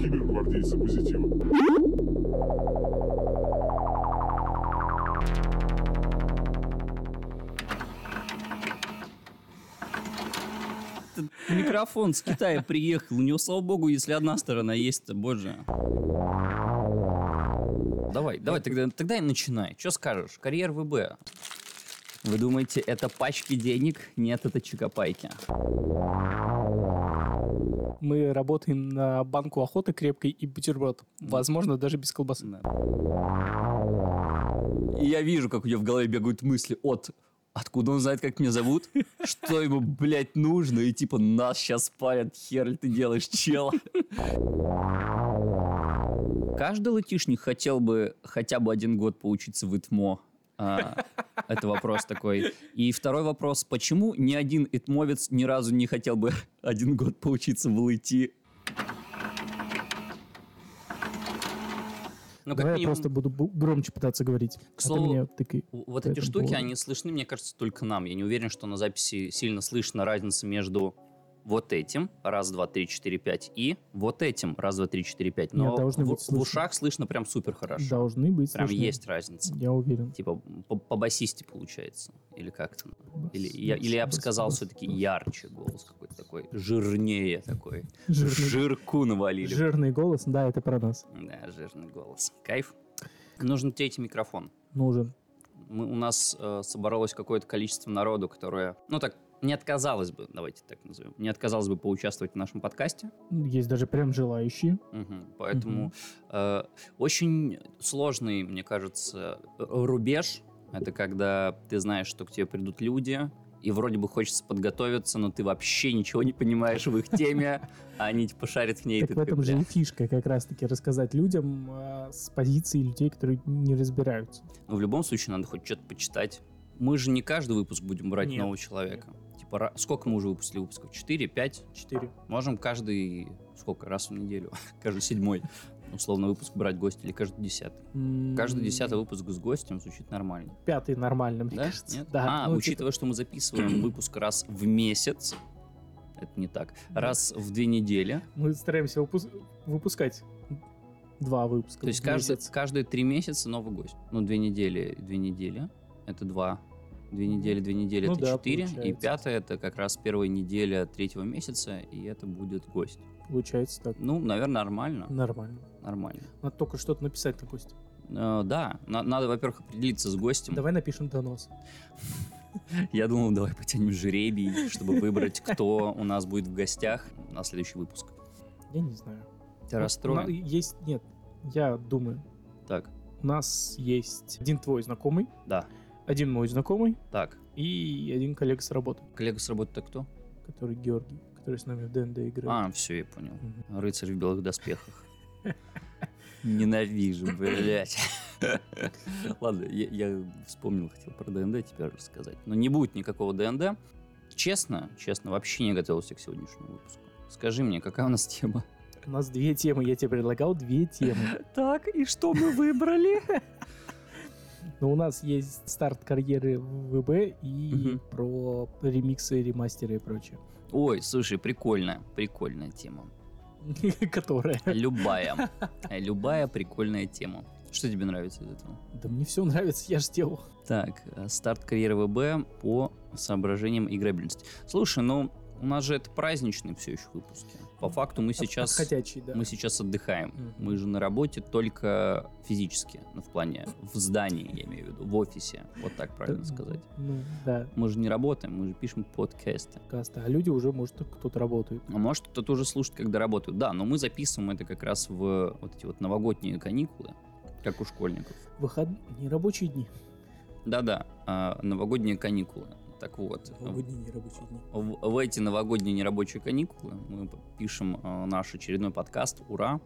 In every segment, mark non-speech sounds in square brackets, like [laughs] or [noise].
Кибергвардейцы позитива. Микрофон с Китая приехал. У него, слава богу, если одна сторона есть, то боже. Давай, давай, тогда, тогда и начинай. Что скажешь? Карьер ВБ. Вы думаете, это пачки денег? Нет, это чикопайки. Мы работаем на банку охоты крепкой и бутерброд. Возможно, даже без колбасы. Да. И я вижу, как у него в голове бегают мысли от откуда он знает, как меня зовут, что ему, блядь, нужно, и типа нас сейчас палят, хер ли ты делаешь, чел. Каждый латишник хотел бы хотя бы один год поучиться в ИТМО. А, это вопрос такой. И второй вопрос, почему ни один итмовец ни разу не хотел бы [laughs] один год поучиться в ЛИТИ? Ну, как Давай я минимум, просто буду бу- громче пытаться говорить. К а ты слову, меня тыкай. Вот эти штуки, поводу. они слышны, мне кажется, только нам. Я не уверен, что на записи сильно слышно разница между вот этим, раз, два, три, четыре, пять, и вот этим, раз, два, три, четыре, пять. Но Нет, должны в, быть в ушах слышно прям супер хорошо. Должны быть Прям слышны. есть разница. Я уверен. Типа по, по басисте получается. Или как там. Бас, Или я, или я бы сказал все-таки ярче голос какой-то такой. Жирнее такой. Жирный. Жирку навалили. Жирный голос, да, это про нас. Да, жирный голос. Кайф. Нужен третий микрофон. Нужен. мы, у нас э, собралось какое-то количество народу, которое, ну так, не отказалось бы, давайте так назовем, не отказалось бы поучаствовать в нашем подкасте. Есть даже прям желающие. Мгм. Поэтому э, очень сложный, мне кажется, э, рубеж. Это когда ты знаешь, что к тебе придут люди, и вроде бы хочется подготовиться, но ты вообще ничего не понимаешь в их теме, а они типа шарят в ней. Так в этом же и фишка, как раз-таки рассказать людям а, с позиции людей, которые не разбираются. Но в любом случае надо хоть что-то почитать. Мы же не каждый выпуск будем брать нового человека. Типа, сколько мы уже выпустили выпусков? Четыре, пять? Четыре. Можем каждый, сколько, раз в неделю, [laughs] каждый седьмой, условно, выпуск брать гость или каждый десятый. Каждый десятый выпуск с гостем звучит нормально. Пятый нормально, мне Да? кажется. Нет? Да. а, ну, учитывая, что мы записываем [clears throat] выпуск раз в месяц, это не так, раз в две недели, типа, мы стараемся выпус- выпускать два выпуска. то есть каждый, каждые три месяца новый гость. Ну, две недели, две недели, это два. Две недели, две недели, Ну это да, четыре. И получается. пятое, это как раз первая неделя третьего месяца, и это будет гость. Получается так. Ну, наверное, нормально. Нормально. Нормально. Надо только что-то написать на гости. Э, да, на- надо, во-первых, определиться с гостем. Давай напишем донос. [laughs] Я думал, давай потянем жребий, чтобы выбрать, кто у нас будет в гостях на следующий выпуск. Я не знаю. Ты расстроен? Есть, нет, я думаю, Так, у нас есть один твой знакомый, да, один мой знакомый так. и один коллега с работы, Коллега с работы-то кто? который Георгий, который с нами в ДНД играет. А, все, я понял. Мгм. Рыцарь в белых доспехах. [laughs] Ненавижу, блядь. [laughs] Ладно, я, я вспомнил, хотел про ДНД теперь рассказать. Но не будет никакого ДНД. Честно, честно, вообще не готовился к сегодняшнему выпуску. Скажи мне, какая у нас тема? У нас две темы, я тебе предлагал две темы. [laughs] Так, и что мы выбрали? Но у нас есть старт карьеры в ВБ и Мгм. про ремиксы, ремастеры и прочее. Ой, слушай, прикольная, прикольная тема. [laughs] Которая. Любая. [laughs] Любая прикольная тема. Что тебе нравится из этого? Да мне все нравится, я ж сделал. Так, э, старт карьеры ВБ по соображениям играбельности. Слушай, ну у нас же это праздничные все еще выпуски. По факту мы сейчас, да. мы сейчас отдыхаем. Мгм. Мы же на работе только физически, ну, в плане в здании, я имею в виду, в офисе. Вот так правильно сказать. Ну, да, Мы же не работаем, мы же пишем подкасты. каста. А люди уже, может, кто-то работает. А может, кто-то уже слушает, когда работают. Да, но мы записываем это как раз в вот эти вот новогодние каникулы, как у школьников. Выход... Не рабочие дни. Да-да, а, новогодние каникулы. Так вот, Новогодние не рабочие дни. в, в эти новогодние нерабочие каникулы мы пишем э, наш очередной подкаст «Ура!».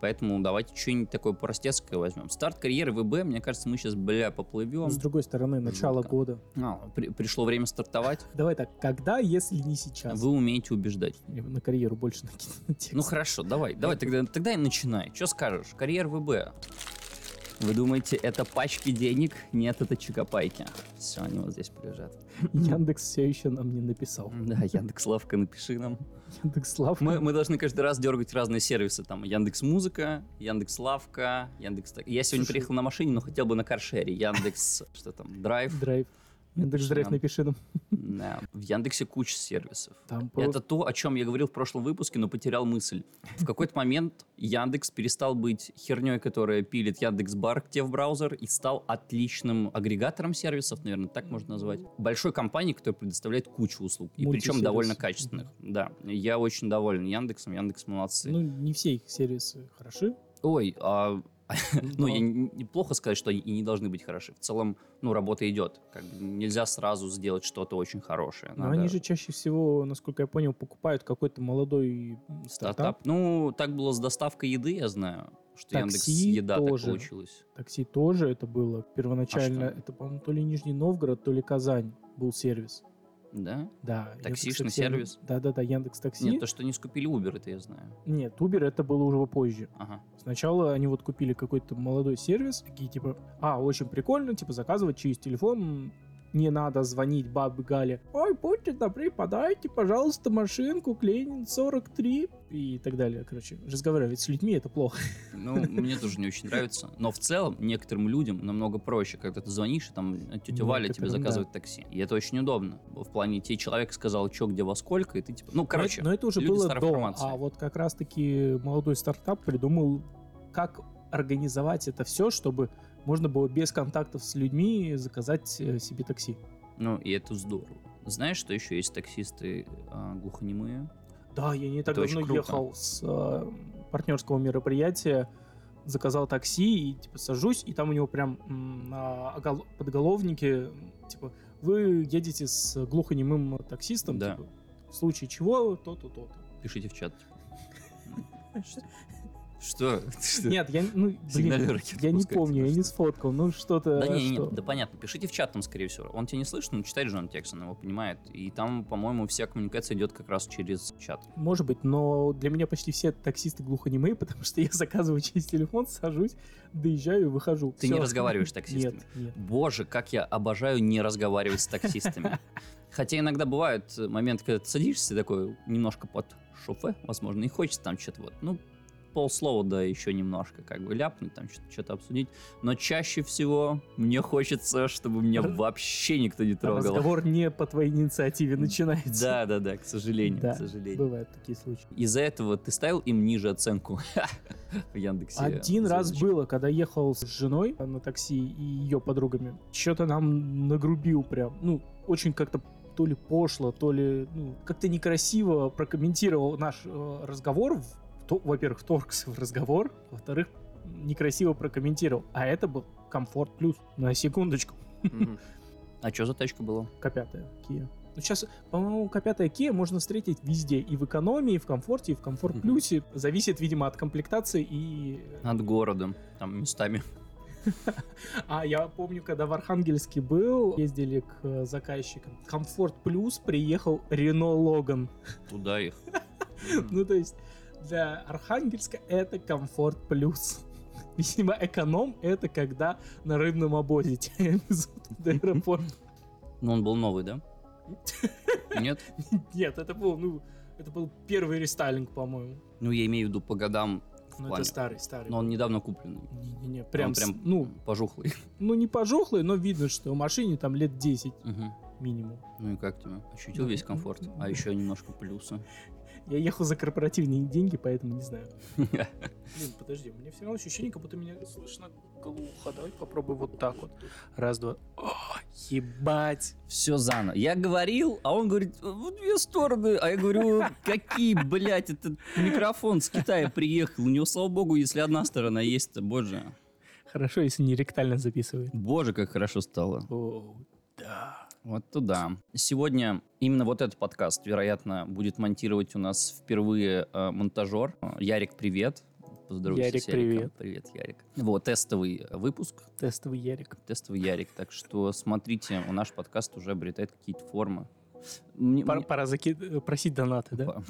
Поэтому давайте что-нибудь такое простецкое возьмем. Старт карьеры ВБ, мне кажется, мы сейчас, бля, поплывем. С другой стороны, начало Жутко. года. А, при- пришло время стартовать. [laughs] Давай так, когда, если не сейчас? Вы умеете убеждать. Я на карьеру больше накину [laughs] текст. Ну хорошо, давай, давай тогда, тогда и начинай. Что скажешь? Карьер ВБ. Вы думаете, это пачки денег? Нет, это чикопайки. Все, они вот здесь лежат. Яндекс все еще нам не написал. Да, Яндекс Лавка, напиши нам. Яндекс Лав. Мы, мы должны каждый раз дергать разные сервисы. Там Яндекс Музыка, Яндекс Лавка, Яндекс... Я сегодня Слушай. приехал на машине, но хотел бы на каршере. Яндекс... [laughs] Что там? Драйв. Драйв. Яндекс Драйв напиши нам. Да. В Яндексе куча сервисов. Там Это то, о чем я говорил в прошлом выпуске, но потерял мысль. В какой-то момент Яндекс перестал быть херней, которая пилит Яндекс Бар к тебе в браузер, и стал отличным агрегатором сервисов, наверное, так можно назвать. Большой компанией, которая предоставляет кучу услуг, и причем довольно качественных. Да, я очень доволен Яндексом, Яндекс молодцы. Ну, не все их сервисы хороши. Ой, а, [laughs] ну, я неплохо сказать, что и не должны быть хороши. В целом, ну, работа идет. Как бы нельзя сразу сделать что-то очень хорошее. Но Надо- они же чаще всего, насколько я понял, покупают какой-то молодой стартап. Стартап. Ну, так было с доставкой еды, я знаю, что Такси Яндекс Еда так тоже. получилось. Такси тоже это было первоначально. А что? это, по-моему, то ли Нижний Новгород, то ли Казань был сервис. Да? Да. Таксишный сервис? Да-да-да, Яндекс Такси. Нет, то, что не скупили Uber, это я знаю. Нет, Uber это было уже позже. Ага. Сначала они вот купили какой-то молодой сервис, такие типа, а, очень прикольно, типа заказывать через телефон, не надо звонить бабе Гале. Ой, будьте добры, подайте, пожалуйста, машинку к Ленин 43 и так далее. Короче, разговаривать с людьми это плохо. Ну, мне тоже не очень нравится. Но в целом некоторым людям намного проще, когда ты звонишь, и там тетя Валя тебе заказывает такси. И это очень удобно. В плане, тебе человек сказал, что, где, во сколько, и ты типа... Ну, короче, но, это- но это уже было до. формации. А вот как раз-таки молодой стартап придумал, как организовать это все, чтобы можно было без контактов с людьми заказать э, себе такси. ну, и это здорово. Знаешь, что еще есть таксисты а, глухонемые? Да, я не так Это давно ехал с э, партнерского мероприятия, заказал такси и типа сажусь, и там у него прям м, на подголовнике типа вы едете с глухонемым таксистом, Да. типа, в случае чего то-то, то-то. Пишите в чат. Что? [laughs] Что? Нет, я ну блин, я не помню, я не сфоткал, ну что-то. Да не, не, что? да понятно, пишите в чат там, скорее всего. Он тебя не слышит, но читает же он текст, он его понимает. И там, по-моему, вся коммуникация идет как раз через чат. Может быть, но для меня почти все таксисты глухонемые, [laughs] потому что я заказываю через телефон, сажусь, доезжаю и выхожу. Ты Всё. не разговариваешь с таксистами? Нет, нет. Боже, как я обожаю не разговаривать с таксистами. [laughs] Хотя иногда бывают моменты, когда ты садишься такой немножко под шофе, возможно, и хочется там что-то вот, ну, полслова, да, еще немножко как бы ляпнуть, там что- что-то обсудить. Но чаще всего мне хочется, чтобы меня вообще никто не трогал. Разговор не по твоей инициативе начинается. Да, да, да, к сожалению, Да, к сожалению. Бывают такие случаи. Из-за этого ты ставил им ниже оценку [laughs] в Яндексе? Один раз было, когда ехал с женой на такси и ее подругами. Что-то нам нагрубил прям. Ну, очень как-то то ли пошло, то ли ну, как-то некрасиво прокомментировал наш э, разговор. В- Во-первых, вторгся в разговор. Во-вторых, некрасиво прокомментировал. А это был комфорт плюс. На секундочку. [laughs] А что за тачка была? К5 Kia. Ну, сейчас, по-моему, К5 Kia можно встретить везде. И в экономии, и в комфорте, и в комфорт плюсе. Зависит, видимо, от комплектации и Над городом, там местами. [laughs] А я помню, когда в Архангельске был, ездили к э, заказчикам. Комфорт Плюс приехал Рено Логан. Туда их. [laughs] Ну, то есть для Архангельска это Комфорт Плюс. [laughs] Видимо, эконом это когда на рыбном обозе тебя [laughs] везут до аэропорта. Ну, он был новый, да? [laughs] Нет? Нет, это был, ну, это был первый рестайлинг, по-моему. Ну, я имею в виду по годам в Ну, это старый, старый. Но он недавно купленный. Не-не-не, прям, он прям ну, пожухлый. ну, не пожухлый, но видно, что машине там лет 10 Мгм. минимум. Ну и как тебе? Ощутил Ну, весь комфорт? А еще немножко плюса. Я ехал за корпоративные деньги, поэтому не знаю. [laughs] Блин, подожди, у меня все равно ощущение, как будто меня слышно глухо. Давай попробуй вот так вот. Раз, два. О, ебать. Все заново. Я говорил, а он говорит, в две стороны. А я говорю, [laughs] какие, блядь, этот микрофон с Китая приехал. У него, слава богу, если одна сторона есть, то, боже. Хорошо, если не ректально записывает. Боже, как хорошо стало. О, да. Вот туда. Сегодня именно вот этот подкаст, вероятно, будет монтировать у нас впервые э, монтажер. Ярик, привет. Поздоровайся Ярик, привет. Привет, Ярик. Вот, тестовый выпуск. Тестовый Ярик. Тестовый Ярик. Так что смотрите, у наш подкаст уже обретает какие-то формы. Мне- Пора, мне- пора заки- э, просить донаты, да?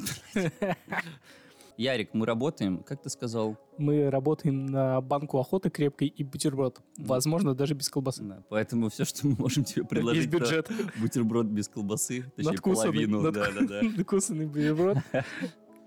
Ярик, мы работаем, как ты сказал? Мы работаем на банку охоты крепкой и бутерброд. Возможно, даже без колбасы. Да, поэтому все, что мы можем тебе предложить, Есть бюджет. бутерброд без колбасы, точнее Надкусанный, половину. над- Да, да, да. [laughs] Надкусанный бутерброд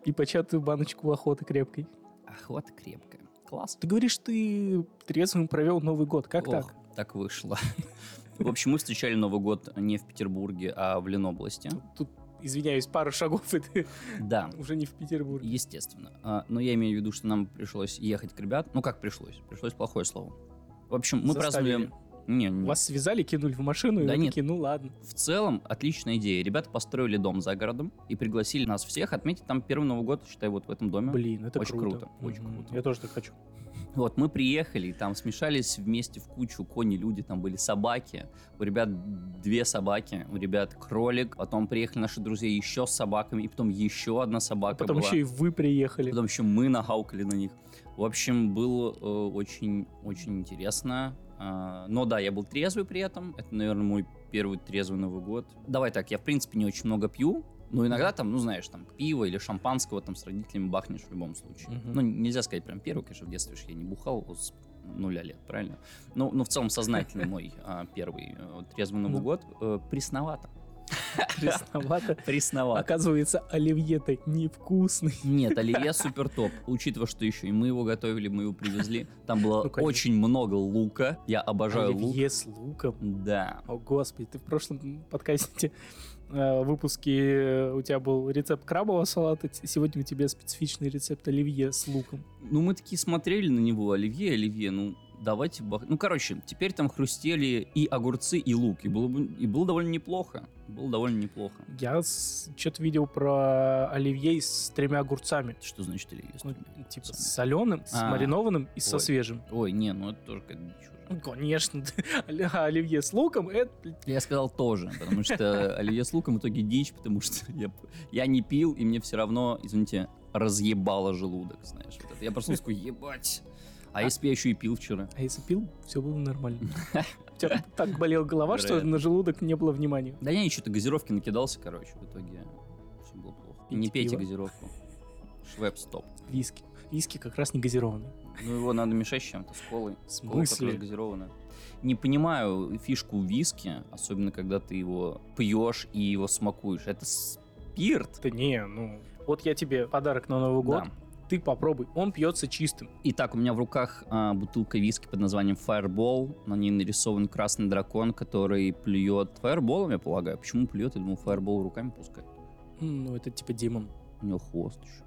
и початую баночку охоты крепкой. Охота крепкая. Класс. Ты говоришь, ты трезвым провел Новый год. Как Ох, так? Так вышло. [laughs] В общем, мы встречали Новый год не в Петербурге, а в Ленобласти. Тут, извиняюсь, пару шагов, [laughs] и ты Да, уже не в Петербурге. естественно. А, Но я имею в виду, что нам пришлось ехать к ребят. Ну, как пришлось? Пришлось плохое слово. В общем, мы Заставили. праздновали... Не, не. Вас связали, кинули в машину, и Да вы нет. такие, ну ладно. В целом, отличная идея. Ребята построили дом за городом и пригласили нас всех отметить там первый Новый год, считай, вот в этом доме. Блин, это Очень круто. круто, очень круто. Я тоже так хочу. Вот, мы приехали, и там смешались вместе в кучу кони, люди, там были собаки. У ребят две собаки, у ребят кролик. Потом приехали наши друзья еще с собаками, и потом еще одна собака Потом была. еще и вы приехали. Потом еще мы нагаукали на них. В общем, было э, очень, очень интересно. А, но да, я был трезвый при этом. Это, наверное, мой первый трезвый Новый год. Давай так, я в принципе не очень много пью. Но иногда там, ну знаешь, там пиво или шампанского там с родителями бахнешь в любом случае. Мгм. Ну, нельзя сказать прям первый, конечно, в детстве я не бухал с нуля лет, правильно? Но, но в целом сознательный [laughs] мой а, первый э, трезвый Новый Ну. год. Э, Пресновато. [laughs] Пресновато. Пресновато. Оказывается, оливье-то невкусный. Нет, [laughs] оливье супер топ. Учитывая, что еще и мы его готовили, мы его привезли. Там было Ну, очень много лука. Я обожаю лук. Оливье с луком. Да. О, господи, ты в прошлом подкасте э, выпуске э, у тебя был рецепт крабового салата, сегодня у тебя специфичный рецепт оливье с луком. Ну, мы такие смотрели на него. Оливье, оливье, ну, давайте бах... Ну, короче, теперь там хрустели и огурцы, и лук. И было, бы- и было довольно неплохо. Было довольно неплохо. Я что-то видел про оливье с тремя огурцами. Что значит оливье? с Ну, тремя типа с соленым, с А, маринованным и со ой. свежим. Ой, не, ну это тоже уже. Ну, Конечно, [laughs] оли- оливье с луком, это Я сказал тоже, потому что [laughs] оливье с луком в итоге дичь, потому что [laughs] я, я не пил, и мне все равно, извините, разъебало желудок, знаешь. Вот это. Я проснулся такой, ебать. А если бы я еще и пил вчера? А если пил, все было нормально. [laughs] У тебя так болела голова, что на желудок не было внимания. Да я еще-то газировки накидался, короче, в итоге все было плохо. И не Пейте газировку. Швепс стоп. Виски. Виски как раз не газированный. Ну его надо мешать с чем-то, с колой. В Кола как раз смысле? газированная. Не понимаю фишку виски, особенно когда ты его пьешь и его смакуешь. Это спирт. Да не, ну... Вот я тебе подарок на Новый год. Да. Ты попробуй. Он пьется чистым. Итак, у меня в руках а, бутылка виски под названием Fireball. На ней нарисован красный дракон, который плюет фаерболом, я полагаю. Почему плюет? Я думал, фаербол руками пускай. М, Ну, это типа демон. У него хвост еще.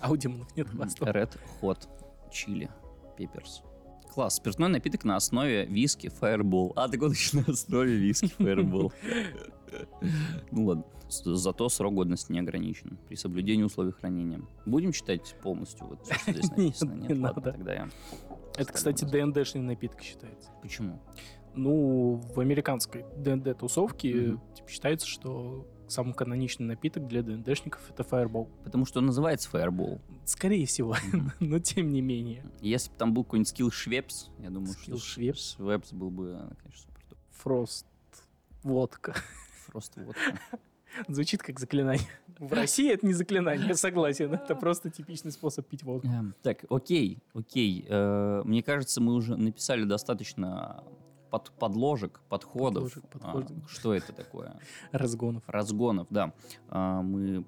А у демонов нет хвоста. Red Hot Chili Peppers. Класс. Спиртной напиток на основе виски Fireball. А, так он еще на основе виски Fireball. [laughs] Ну ладно. Зато срок годности не ограничен при соблюдении условий хранения. Будем читать полностью вот всё, что здесь [laughs] Нет, написано? не Нет, ладно, надо. тогда я... Это, кстати, ДНДшный напиток считается. Почему? Ну, в американской ДНД-тусовке типа, считается, что самый каноничный напиток для ДНДшников это Fireball. Потому что он называется Fireball. Скорее всего, [laughs] но тем не менее. Если бы там был какой-нибудь скилл Швепс, я думаю, Скилл что Швепс? Швепс был бы, конечно, супер. Фрост. Водка. Просто [laughs] вот. Звучит как заклинание. В России это не заклинание, я согласен. Это просто типичный способ пить водку. Эм, Так, окей, окей. Э, Мне кажется, мы уже написали достаточно под, подложек, подходов. Подложек, подходов. А, Что это такое? [laughs] Разгонов. Разгонов, да. А, Мы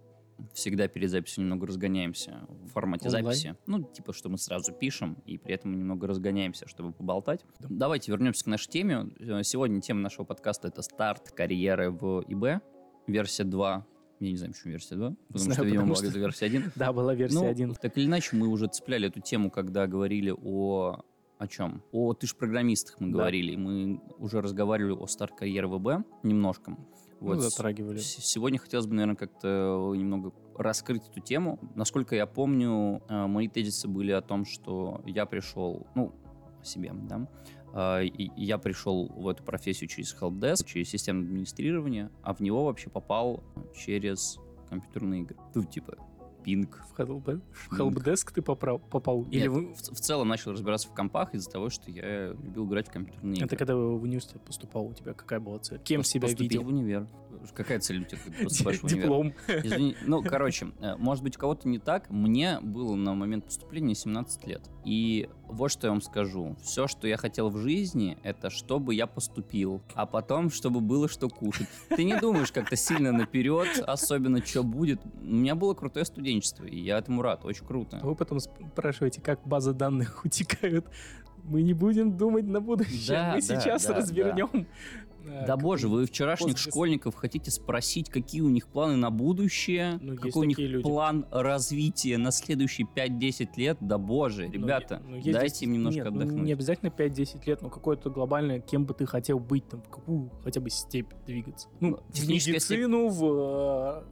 всегда перед записью немного разгоняемся в формате Онлайн? записи. Ну, типа, что мы сразу пишем, и при этом немного разгоняемся, чтобы поболтать. Да. Давайте вернемся к нашей теме. Э, Сегодня тема нашего подкаста — это старт карьеры в ИБ. Версия 2. Я не знаю, почему версия 2. Потому знаю, что, видимо, потому была что- где-то версия 1. [laughs] Да, была версия Ну, 1. Так или иначе, мы уже цепляли эту тему, когда говорили о... О чем? О ты ж программистах мы Да. говорили. Мы уже разговаривали о старт карьеры ВБ немножко. Ну, Вот. затрагивали. С- Сегодня хотелось бы, наверное, как-то немного раскрыть эту тему. Насколько я помню, э, мои тезисы были о том, что я пришел, ну, о себе, да, э, и я пришел в эту профессию через helpdesk, через системное администрирование, а в него вообще попал через компьютерные игры. Ну, типа, пинг. В Helpdesk ты попрал- попал? Или Нет, вы- в, в целом начал разбираться в компах из-за того, что я любил играть в компьютерные игры. Это когда в университет поступал, у тебя какая была цель? Кем себя Поступить видел? в универ. Какая цель у тебя, поступаешь [laughs] в? Диплом. Извини, ну, короче, э, может быть, у кого-то не так. Мне было на момент поступления 17 лет. И вот что я вам скажу. Все, что я хотел в жизни, это чтобы я поступил. А потом, чтобы было что кушать. Ты не думаешь как-то сильно наперед, особенно, что будет. У меня было крутое студенчество, и я этому рад. Очень круто. Вы потом спрашиваете, как базы данных [laughs] утекают. Мы не будем думать на будущее. Да, Мы да, сейчас да. развернем. Да боже, вы вчерашних пост- школьников хотите спросить, какие у них планы на будущее, Ну, какой у них люди. план развития на следующие 5-10 лет? Да боже, ребята, Ну, есть дайте им немножко нет, ну, отдохнуть. Не обязательно 5-10 лет, но какое-то глобальное, кем бы ты хотел быть, там, в какую хотя бы степь двигаться. Ну, Ну, в техническая степь- медицину, в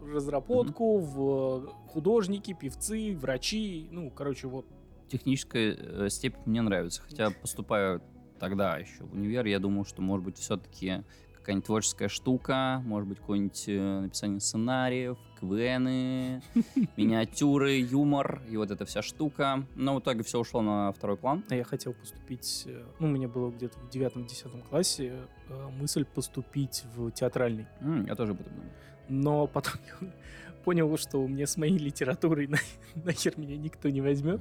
э, разработку, в э, художники, певцы, врачи. Ну, короче, вот. Техническая э, степень мне нравится, хотя поступаю тогда еще в универ, я думал, что может быть все-таки какая-нибудь творческая штука, может быть какое-нибудь э, написание сценариев, КВНы, [laughs] миниатюры, юмор и вот эта вся штука. Но в итоге все ушло на второй план. А Я хотел поступить, э, ну, у меня было где-то в 9-10 классе э, мысль поступить в театральный. М, я тоже об этом думал. Но потом я [laughs] понял, что мне с моей литературой на- [laughs] нахер меня никто не возьмет.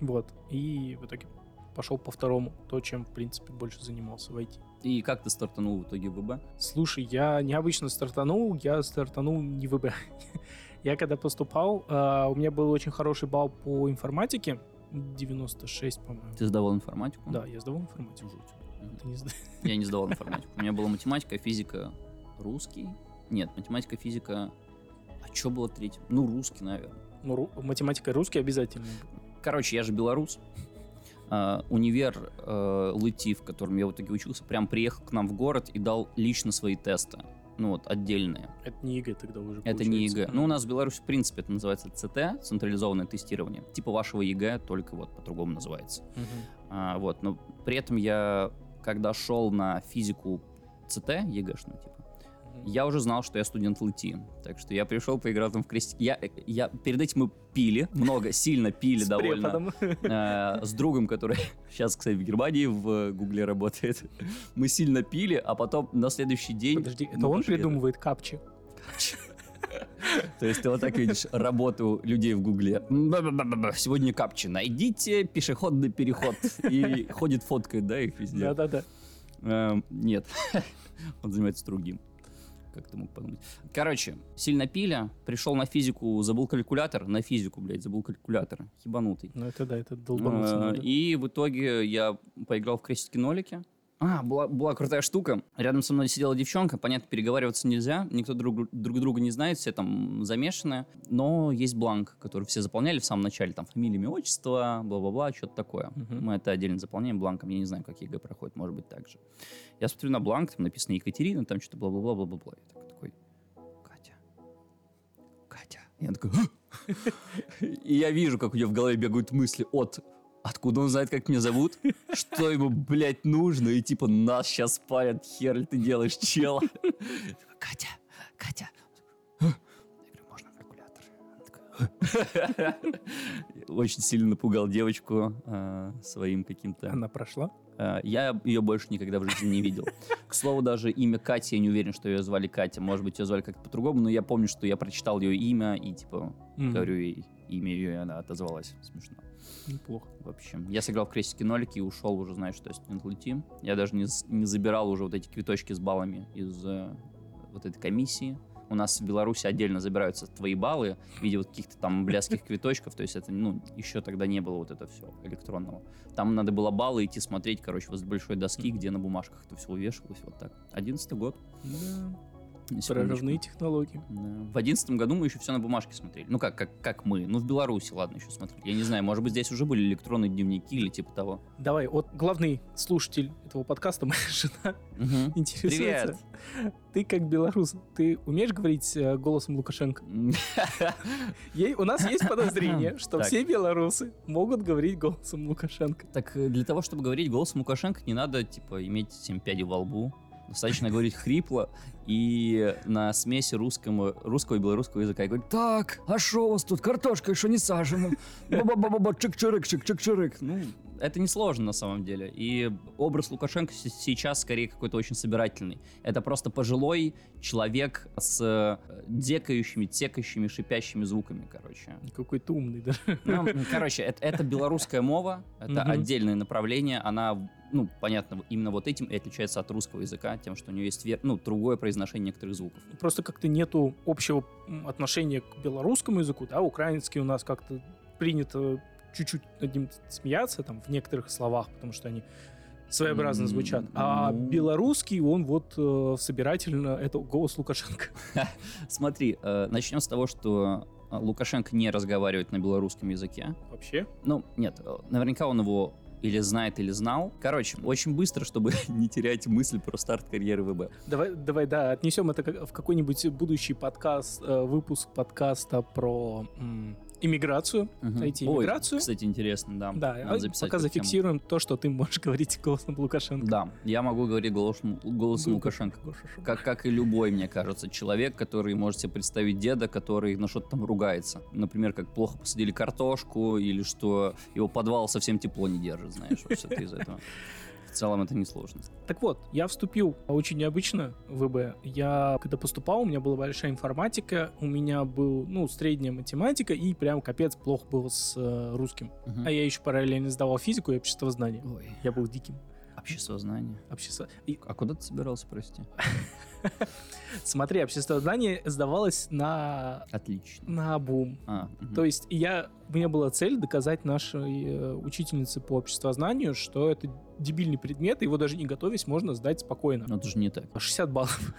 Вот. И в итоге пошел по второму, то, чем, в принципе, больше занимался в IT. И как ты стартанул в итоге в ВБ? Слушай, я необычно стартанул, я стартанул не в ВБ. [laughs] Я когда поступал, а, у меня был очень хороший балл по информатике, 96, по-моему. Ты сдавал информатику? Да, я сдавал информатику. Ты не сда- [laughs] Я не сдавал информатику. У меня была математика, физика, русский. Нет, математика, физика. А что было третьим? Ну, русский, наверное. Ну, ру- математика и русский обязательно. Короче, я же белорус. А, универ э, ЛЭТИ, в котором я в итоге учился, прям приехал к нам в город и дал лично свои тесты. Ну вот, отдельные. Это не ЕГЭ тогда уже Это не получается. ЕГЭ. Ну, у нас в Беларуси, в принципе, это называется ЦТ, централизованное тестирование. Типа вашего ЕГЭ, только вот по-другому называется. Мгм. А, вот, но при этом я, когда шел на физику ЦТ, ЕГЭшную, типа. Я уже знал, что я студент ЛЭТИ. Так что я пришел, поиграл там в крестики. Я, я, перед этим мы пили, много, сильно пили [laughs] С довольно. э, с другом, который [laughs] сейчас, кстати, в Германии в Гугле работает. Мы сильно пили, а потом на следующий день... Подожди, это он придумывает капчи? То есть ты вот так видишь работу людей в Гугле. Сегодня капчи. Найдите пешеходный переход. И ходит, фоткает, да, их везде. Да-да-да. Эм, Нет. [laughs] Он занимается другим. Как ты мог подумать? Короче, сильно пили, пришел на физику, забыл калькулятор. На физику, блядь, забыл калькулятор. Ебанутый. Ну это да, это долбануться Э, надо. И в итоге я поиграл в крестики-нолики. А, была, была крутая штука. Рядом со мной сидела девчонка. Понятно, переговариваться нельзя. Никто друг, друг друга не знает, все там замешаны. Но есть бланк, который все заполняли в самом начале. Там фамилия, имя, отчество, бла-бла-бла, что-то такое. Мгм. Мы это отдельно заполняем бланком. Я не знаю, как ЕГЭ проходит, может быть, так же. Я смотрю на бланк, там написано Екатерина, там что-то бла-бла-бла-бла-бла. Я так- такой, Катя, Катя. Я такой, «А!» и я вижу, как у нее в голове бегают мысли от Откуда он знает, как меня зовут? Что ему, блядь, нужно? И типа, нас сейчас парят, хер ли ты делаешь, чел? Катя, Катя. Я говорю, можно калькулятор? Очень сильно напугал девочку э, своим каким-то... Она прошла? Э, Я ее больше никогда в жизни не видел. К слову, даже имя Катя, я не уверен, что ее звали Катя. Может быть, ее звали как-то по-другому, но я помню, что я прочитал ее имя и, типа, Мгм. говорю ей имя ее, и она отозвалась. Смешно. Неплохо. В общем, я сыграл в крестики-нолики и ушел уже, знаешь, что студент ЛТ. Я даже не, не забирал уже вот эти квиточки с баллами из э, вот этой комиссии. У нас в Беларуси отдельно забираются твои баллы в виде вот каких-то там блядских квиточков. То есть это, ну, еще тогда не было вот это все электронного. Там надо было баллы идти смотреть, короче, возле большой доски, где на бумажках это все вывешивалось вот так. Одиннадцатый год. Да. Прорывные технологии. Да. В одиннадцатом году мы еще все на бумажке смотрели. Ну как, как, как мы? Ну в Беларуси, ладно, еще смотрели. Я не знаю, может быть здесь уже были электронные дневники или типа того. Давай, вот главный слушатель этого подкаста, [laughs] моя жена, Мгм. интересуется. Ты как белорус, ты умеешь говорить э, голосом Лукашенко? [laughs] Ей, у нас есть подозрение, что Так. все белорусы могут говорить голосом Лукашенко. Так э, для того, чтобы говорить голосом Лукашенко, не надо, типа, иметь семь пядей во лбу. Достаточно говорить хрипло и на смеси русскому, русского и белорусского языка. И говорит, так, а что у вас тут, картошка еще не сажена? Ба-ба-ба-ба, чик-чирик, чик-чик-чирик. Ну, это несложно на самом деле. И образ Лукашенко сейчас скорее какой-то очень собирательный. Это просто пожилой человек с э, декающими, текающими, шипящими звуками, короче. Какой ты умный, да? Ну, короче, это, это белорусская мова, это Мгм. отдельное направление, она, ну, понятно, именно вот этим и отличается от русского языка, тем, что у нее есть, ну, другое произношение некоторых звуков. Просто как-то нету общего отношения к белорусскому языку, да, украинский у нас как-то принято чуть-чуть над ним смеяться, там, в некоторых словах, потому что они своеобразно звучат. А ну. белорусский, он вот э, собирательно, это голос Лукашенко. [laughs] Смотри, э, начнем с того, что э, Лукашенко не разговаривает на белорусском языке. Вообще? Ну, нет, э, наверняка он его или знает, или знал. Короче, очень быстро, чтобы [laughs] не терять мысль про старт карьеры ВБ. Давай, давай, да, отнесем это в какой-нибудь будущий подкаст, э, выпуск подкаста про иммиграцию, Ой, иммиграцию. кстати, интересно, да. Да, Надо а записать пока эту тему. зафиксируем то, что ты можешь [laughs] говорить голосом Лукашенко. Да, я могу говорить голосом, голосом Лукашенко. Лукашенко. Как, как и любой, мне кажется, человек, который может себе представить деда, который на что-то там ругается. Например, как плохо посадили картошку, или что его подвал совсем тепло не держит, знаешь, вот что-то из этого. [laughs] В целом это несложно. Так вот, я вступил очень необычно в ВБ. Я, когда поступал, у меня была большая информатика, у меня был, ну, средняя математика, и прям капец плохо было с э, русским. Мгм. А я еще параллельно сдавал физику и обществознание. Ой, Я был диким. обществознание. Общество... И, А куда ты собирался, прости? [laughs] смотри, обществознание сдавалось на, Отлично. на бум. А, мгм. То есть я, у меня была цель доказать нашей э, учительнице по обществознанию, что это дебильный предмет, его даже не готовясь можно сдать спокойно. Но это же не так. 60 баллов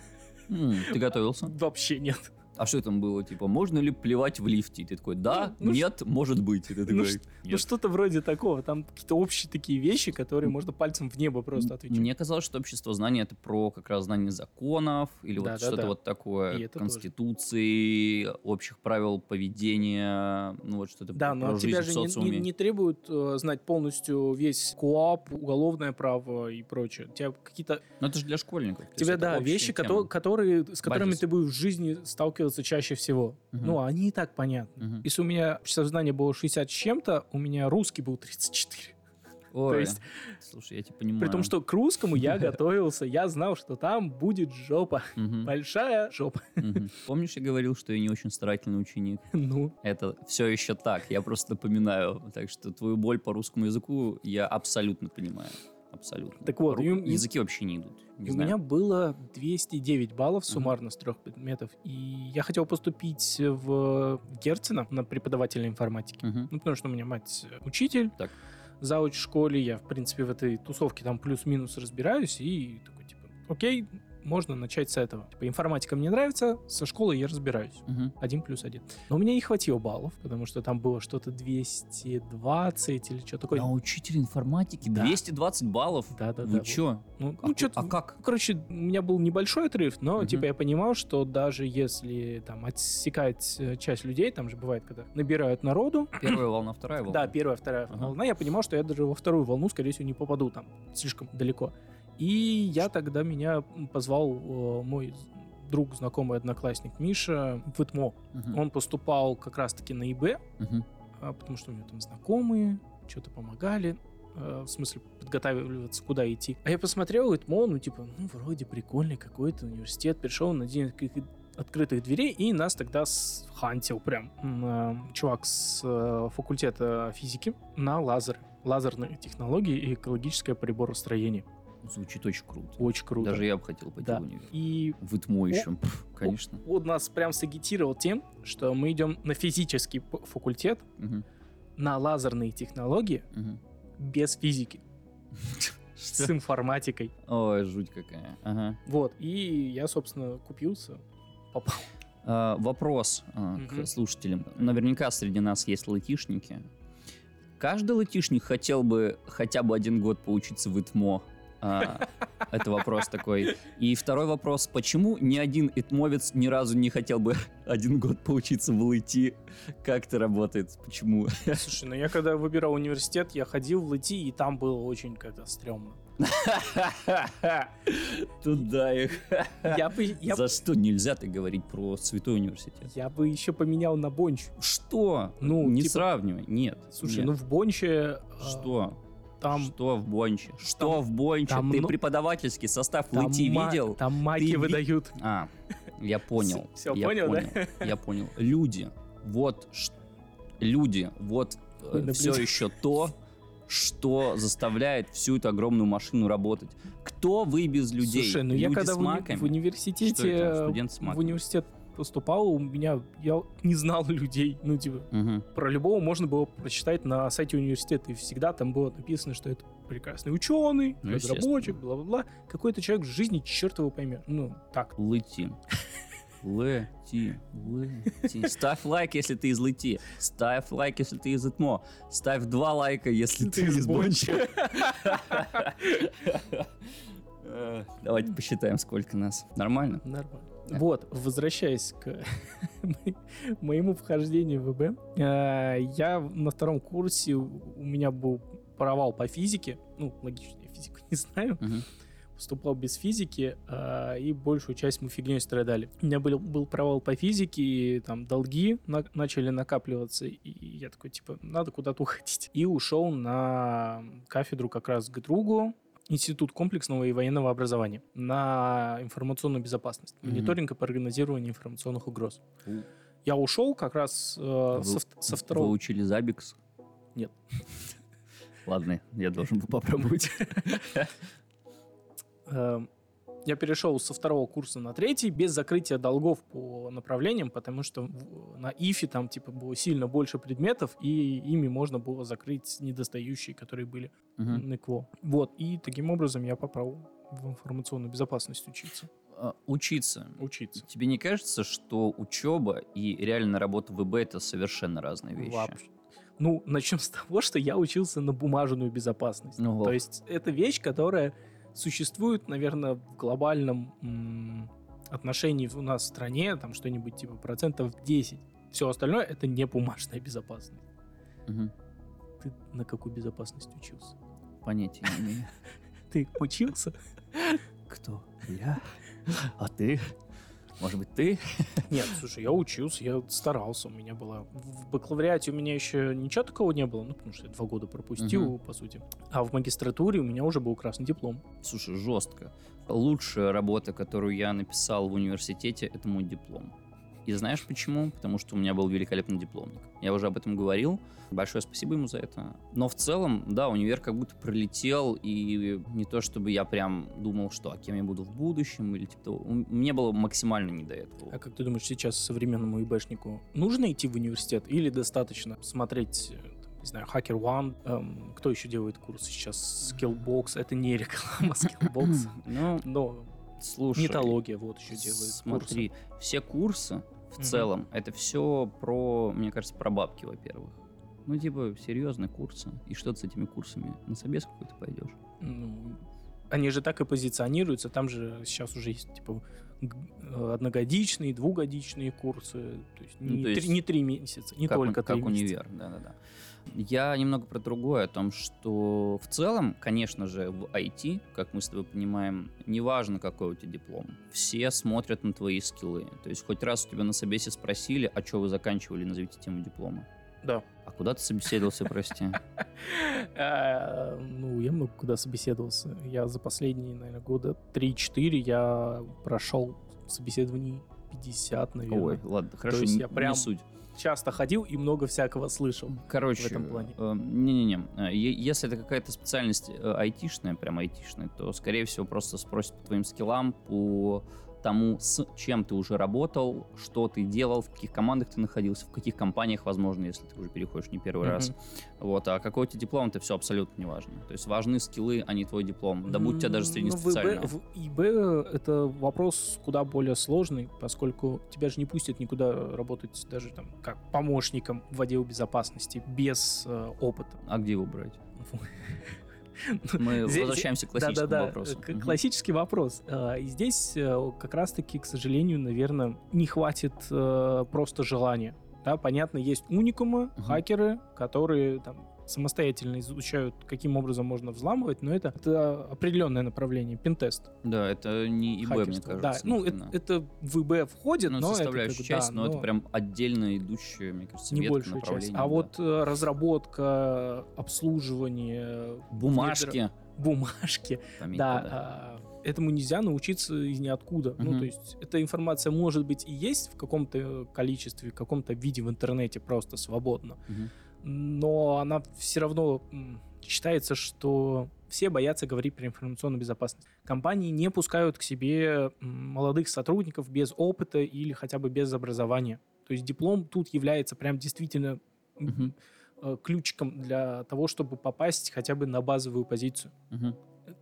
М, Ты готовился? вообще нет. А что там было? Типа, можно ли плевать в лифте? И ты такой, да, Ну, ну, нет, может быть. И ты ну, такой, Ну, «Нет». что-то вроде такого. Там какие-то общие такие вещи, которые можно пальцем в небо просто отвечать. Мне казалось, что общество знания это про как раз знание законов или вот Да-да-да. что-то вот И такое, это тоже. конституции, общих правил поведения, ну вот что-то Да, про но от жизнь тебя же не, не- не требуют э, знать полностью весь КОАП, уголовное право и прочее. У тебя какие-то... Но это же для школьников. У тебя, да, вещи, тема. кото- которые, с которыми Базис. ты будешь в жизни сталкиваться чаще всего. Мгм. Ну, они и так понятны. Мгм. Если у меня обществознание было 60 с чем-то, у меня русский был 34. [laughs] Ой, есть- слушай, я тебя понимаю. При том, что к русскому я [laughs] готовился, я знал, что там будет жопа. Мгм, Большая жопа. [laughs] мгм. Помнишь, я говорил, что я не очень старательный ученик? Ну, Это все еще так, я просто напоминаю. Так что твою боль по русскому языку я абсолютно понимаю. Абсолютно. Так вот, Ру- языки вообще не идут. Не у знаю. меня было 209 баллов суммарно с трех предметов. И я хотел поступить в Герцена на преподавателя информатики. Мгм. Ну, потому что у меня мать учитель, Так. зауч в школе, я, в принципе, в этой тусовке там плюс-минус разбираюсь, и такой, типа, окей, можно начать с этого. Типа, информатика мне нравится, со школы я разбираюсь. Мгм. Один плюс один. Но у меня не хватило баллов, потому что там было что-то 220 или что такое. А учитель информатики Да. 220 баллов? Да-да-да. Вы чё? Ну, А, ну, а как? Короче, у меня был небольшой отрыв, но Мгм. типа я понимал, что даже если там отсекать э, часть людей, там же бывает, когда набирают народу, [clears throat] Первая волна, вторая волна? да, первая, вторая Ага. волна, я понимал, что я даже во вторую волну, скорее всего, не попаду там слишком далеко. И я тогда меня позвал э, мой друг, знакомый одноклассник Миша в ИТМО. Мгм. Он поступал как раз-таки на ИБ, Мгм. а, потому что у него там знакомые, что-то помогали, э, в смысле подготавливаться, куда идти. А я посмотрел ИТМО, ну типа, ну вроде прикольный какой-то университет, пришел на день откры- открытых дверей, и нас тогда хантил прям э, чувак с э, факультета физики на лазер, лазерные технологии и экологическое приборостроение. Звучит очень круто. Очень круто. Даже я бы хотел пойти Да. в универ. И В ИТМО еще. [laughs] Пф, Конечно. он нас прям сагитировал тем, что мы идем на физический факультет, Мгм. на лазерные технологии Мгм. без физики, [laughs] с Что? информатикой. Ой, жуть какая. Ага. Вот. И я, собственно, купился, попал. А, Вопрос а, к Мгм. слушателям. Наверняка среди нас есть латишники. Каждый латишник хотел бы хотя бы один год поучиться в ИТМО. А, [laughs] Это вопрос такой. И второй вопрос. Почему ни один итмовец ни разу не хотел бы [laughs] один год поучиться в ЛИТИ? Как это работает? Почему? [laughs] Слушай, ну я когда выбирал университет, я ходил в ЛТ, и там было очень как-то стрёмно. Туда их. Я бы, я, За что нельзя так говорить про святой университет? я бы еще поменял на Бонч. Что? Ну, не типа- сравнивай. Нет. Слушай, нет. ну в Бонче... а, Что? Там, Что в Бонче? Что там- в Бонче? там Ты преподавательский состав в там, ИТ ма- видел? там маки Ты выдают. А, я [laughs] понял. Всё, я понял, да? понял, Я понял. Люди, вот ш- люди, вот на все еще то, что заставляет всю эту огромную машину работать. Кто вы без людей? Слушай, ну я Люди когда с в, уни- в университете... Что это, студент с в маками? университет поступал, у меня... Я не знал [laughs] людей. Ну, типа, Мгм. про любого можно было прочитать на сайте университета, и всегда там было написано, что это прекрасный ученый, Ну, разработчик, бла-бла-бла. Какой-то человек в жизни, черт его поймет. Ну, так. Лыти. Лети, лети. [laughs] Ставь лайк, если ты из Лыти. Ставь лайк, если ты из Итмо. Ставь два лайка, если ты, из Бонча. [laughs] Э, Давайте посчитаем, сколько нас. Нормально? Нормально. Вот, возвращаясь к мо- [laughs] моему вхождению в ВБ, э, я на втором курсе, у меня был провал по физике, ну, логично, я физику не [laughs] знаю, поступал без физики, э, и большую часть мы фигней страдали. У меня был, был провал по физике, и там долги на- начали накапливаться, и я такой, типа, надо куда-то уходить. И ушел на кафедру как раз к другу, Институт комплексного и военного образования на информационную безопасность, Мгм. мониторинг и прогнозирование информационных угроз. У. Я ушел как раз э, Вы- со, со Вы второго... учили Забикс? Нет. Ладно, я должен был попробовать. [laughs] Я перешел со второго курса на третий без закрытия долгов по направлениям, потому что на ИФе там типа было сильно больше предметов, и ими можно было закрыть недостающие, которые были Мгм. на КВО. Вот, и таким образом я попал в информационную безопасность учиться. А, Учиться. Учиться. Тебе не кажется, что учеба и реально работа в ИБ это совершенно разные вещи? Вообще. Ну, начнем с того, что я учился на бумажную безопасность. Ну, То есть это вещь, которая существует, наверное, в глобальном отношении у нас в стране, там что-нибудь типа процентов 10. Все остальное это не бумажная безопасность. Мгм. Ты на какую безопасность учился? Понятия не имею. [laughs] Ты учился? Кто? Я? А ты? Может быть, ты? [laughs] Нет, слушай, я учился, я старался, у меня было... В бакалавриате у меня еще ничего такого не было, ну, потому что я два года пропустил, по сути. А в магистратуре у меня уже был красный диплом. Слушай, жестко. Лучшая работа, которую я написал в университете, это мой диплом. И знаешь почему? Потому что у меня был великолепный дипломник. Я уже об этом говорил. Большое спасибо ему за это. Но в целом, да, универ как будто пролетел, и не то чтобы я прям думал, что а кем я буду в будущем, или типа того. Мне было максимально не до этого. А как ты думаешь, сейчас современному ИБшнику нужно идти в университет или достаточно смотреть, э, не знаю, Hacker One, эм, кто еще делает курсы сейчас, Skillbox, это не реклама [laughs] Skillbox, Ну, но слушай. нетология вот еще делает Смотри, все курсы в Мгм. целом, это все про, мне кажется, про бабки, во-первых. Ну, типа, серьезные курсы. И что ты с этими курсами? На собес какой-то пойдешь? Ну, они же так и позиционируются, там же сейчас уже есть, типа, э, одногодичные, двухгодичные курсы, то есть Ну, не, то три, есть не три месяца, не как, только как три месяца. универ, да-да-да. Я немного про другое, о том, что в целом, конечно же, в IT, как мы с тобой понимаем, неважно, какой у тебя диплом, все смотрят на твои скиллы. То есть хоть раз у тебя на собесе спросили, а что вы заканчивали, назовите тему диплома. Да. А куда ты собеседовался, прости? [laughs] А, Ну, я много куда собеседовался. Я за последние, наверное, года 3-4 я прошел собеседований 50, наверное. Ой, ладно, хорошо, есть не, я прям не суть. Часто ходил и много всякого слышал. Короче, в этом плане. э, не-не-не, э, если это какая-то специальность э, айтишная, прям айтишная, то, скорее всего, просто спросят по твоим скиллам, по тому, с чем ты уже работал, что ты делал, в каких командах ты находился, в каких компаниях, возможно, если ты уже переходишь не первый Мгм. раз. Вот, а какой у тебя диплом, это все абсолютно не важно. То есть важны скиллы, а не твой диплом. Да будь у тебя даже Ну, среднеспециального. В ИБ, в ИБ это вопрос куда более сложный, поскольку тебя же не пустят никуда работать даже там как помощником в отдел безопасности без э, опыта. А где его брать? [laughs] Мы Здесь- возвращаемся к классическому Да-да-да, вопросу. к- Мгм. классический вопрос. А, И здесь э, как раз-таки, к сожалению, наверное, не хватит э, просто желания. Да, понятно, есть уникумы, Мгм. хакеры, которые там самостоятельно изучают, каким образом можно взламывать, но это, это определенное направление, пентест. Да, это не ИБ, мне хакерство. кажется. Да, ну это, да. это в ИБ входит, Ну, но это как бы, часть, да, но, это прям отдельно идущая, мне кажется, не большая часть. А да. вот э, разработка, обслуживание, бумажки, бумажки, пометь да, туда. а, этому нельзя научиться из ниоткуда. Ну, Мгм. то есть эта информация может быть и есть в каком-то количестве, в каком-то виде в интернете просто свободно, Мгм. Но она все равно считается, что все боятся говорить про информационную безопасность. Компании не пускают к себе молодых сотрудников без опыта или хотя бы без образования. То есть диплом тут является прям действительно э, ключиком для того, чтобы попасть хотя бы на базовую позицию. Мгм.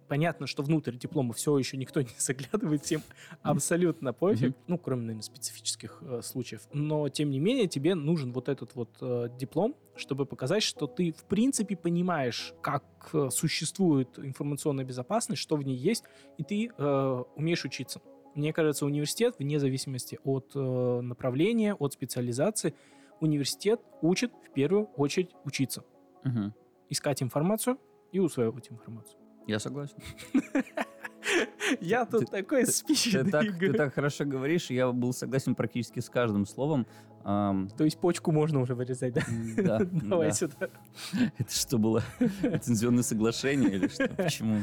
Понятно, что внутрь диплома все еще никто [laughs] не заглядывает, всем абсолютно пофиг, ну, кроме, наверное, специфических э, случаев. Но, тем не менее, тебе нужен вот этот вот э, диплом, чтобы показать, что ты, в принципе, понимаешь, как э, существует информационная безопасность, что в ней есть, и ты э, умеешь учиться. Мне кажется, университет, вне зависимости от э, направления, от специализации, университет учит в первую очередь учиться, Мгм. искать информацию и усваивать информацию. Я согласен. [laughs] Я тут такой спич Ты так, ты двигаю. так хорошо говоришь, я был согласен практически с каждым словом. То есть почку можно уже вырезать, да? [laughs] да, Давай да. сюда. [laughs] Это что было? Лицензионное соглашение или что? [laughs] Почему?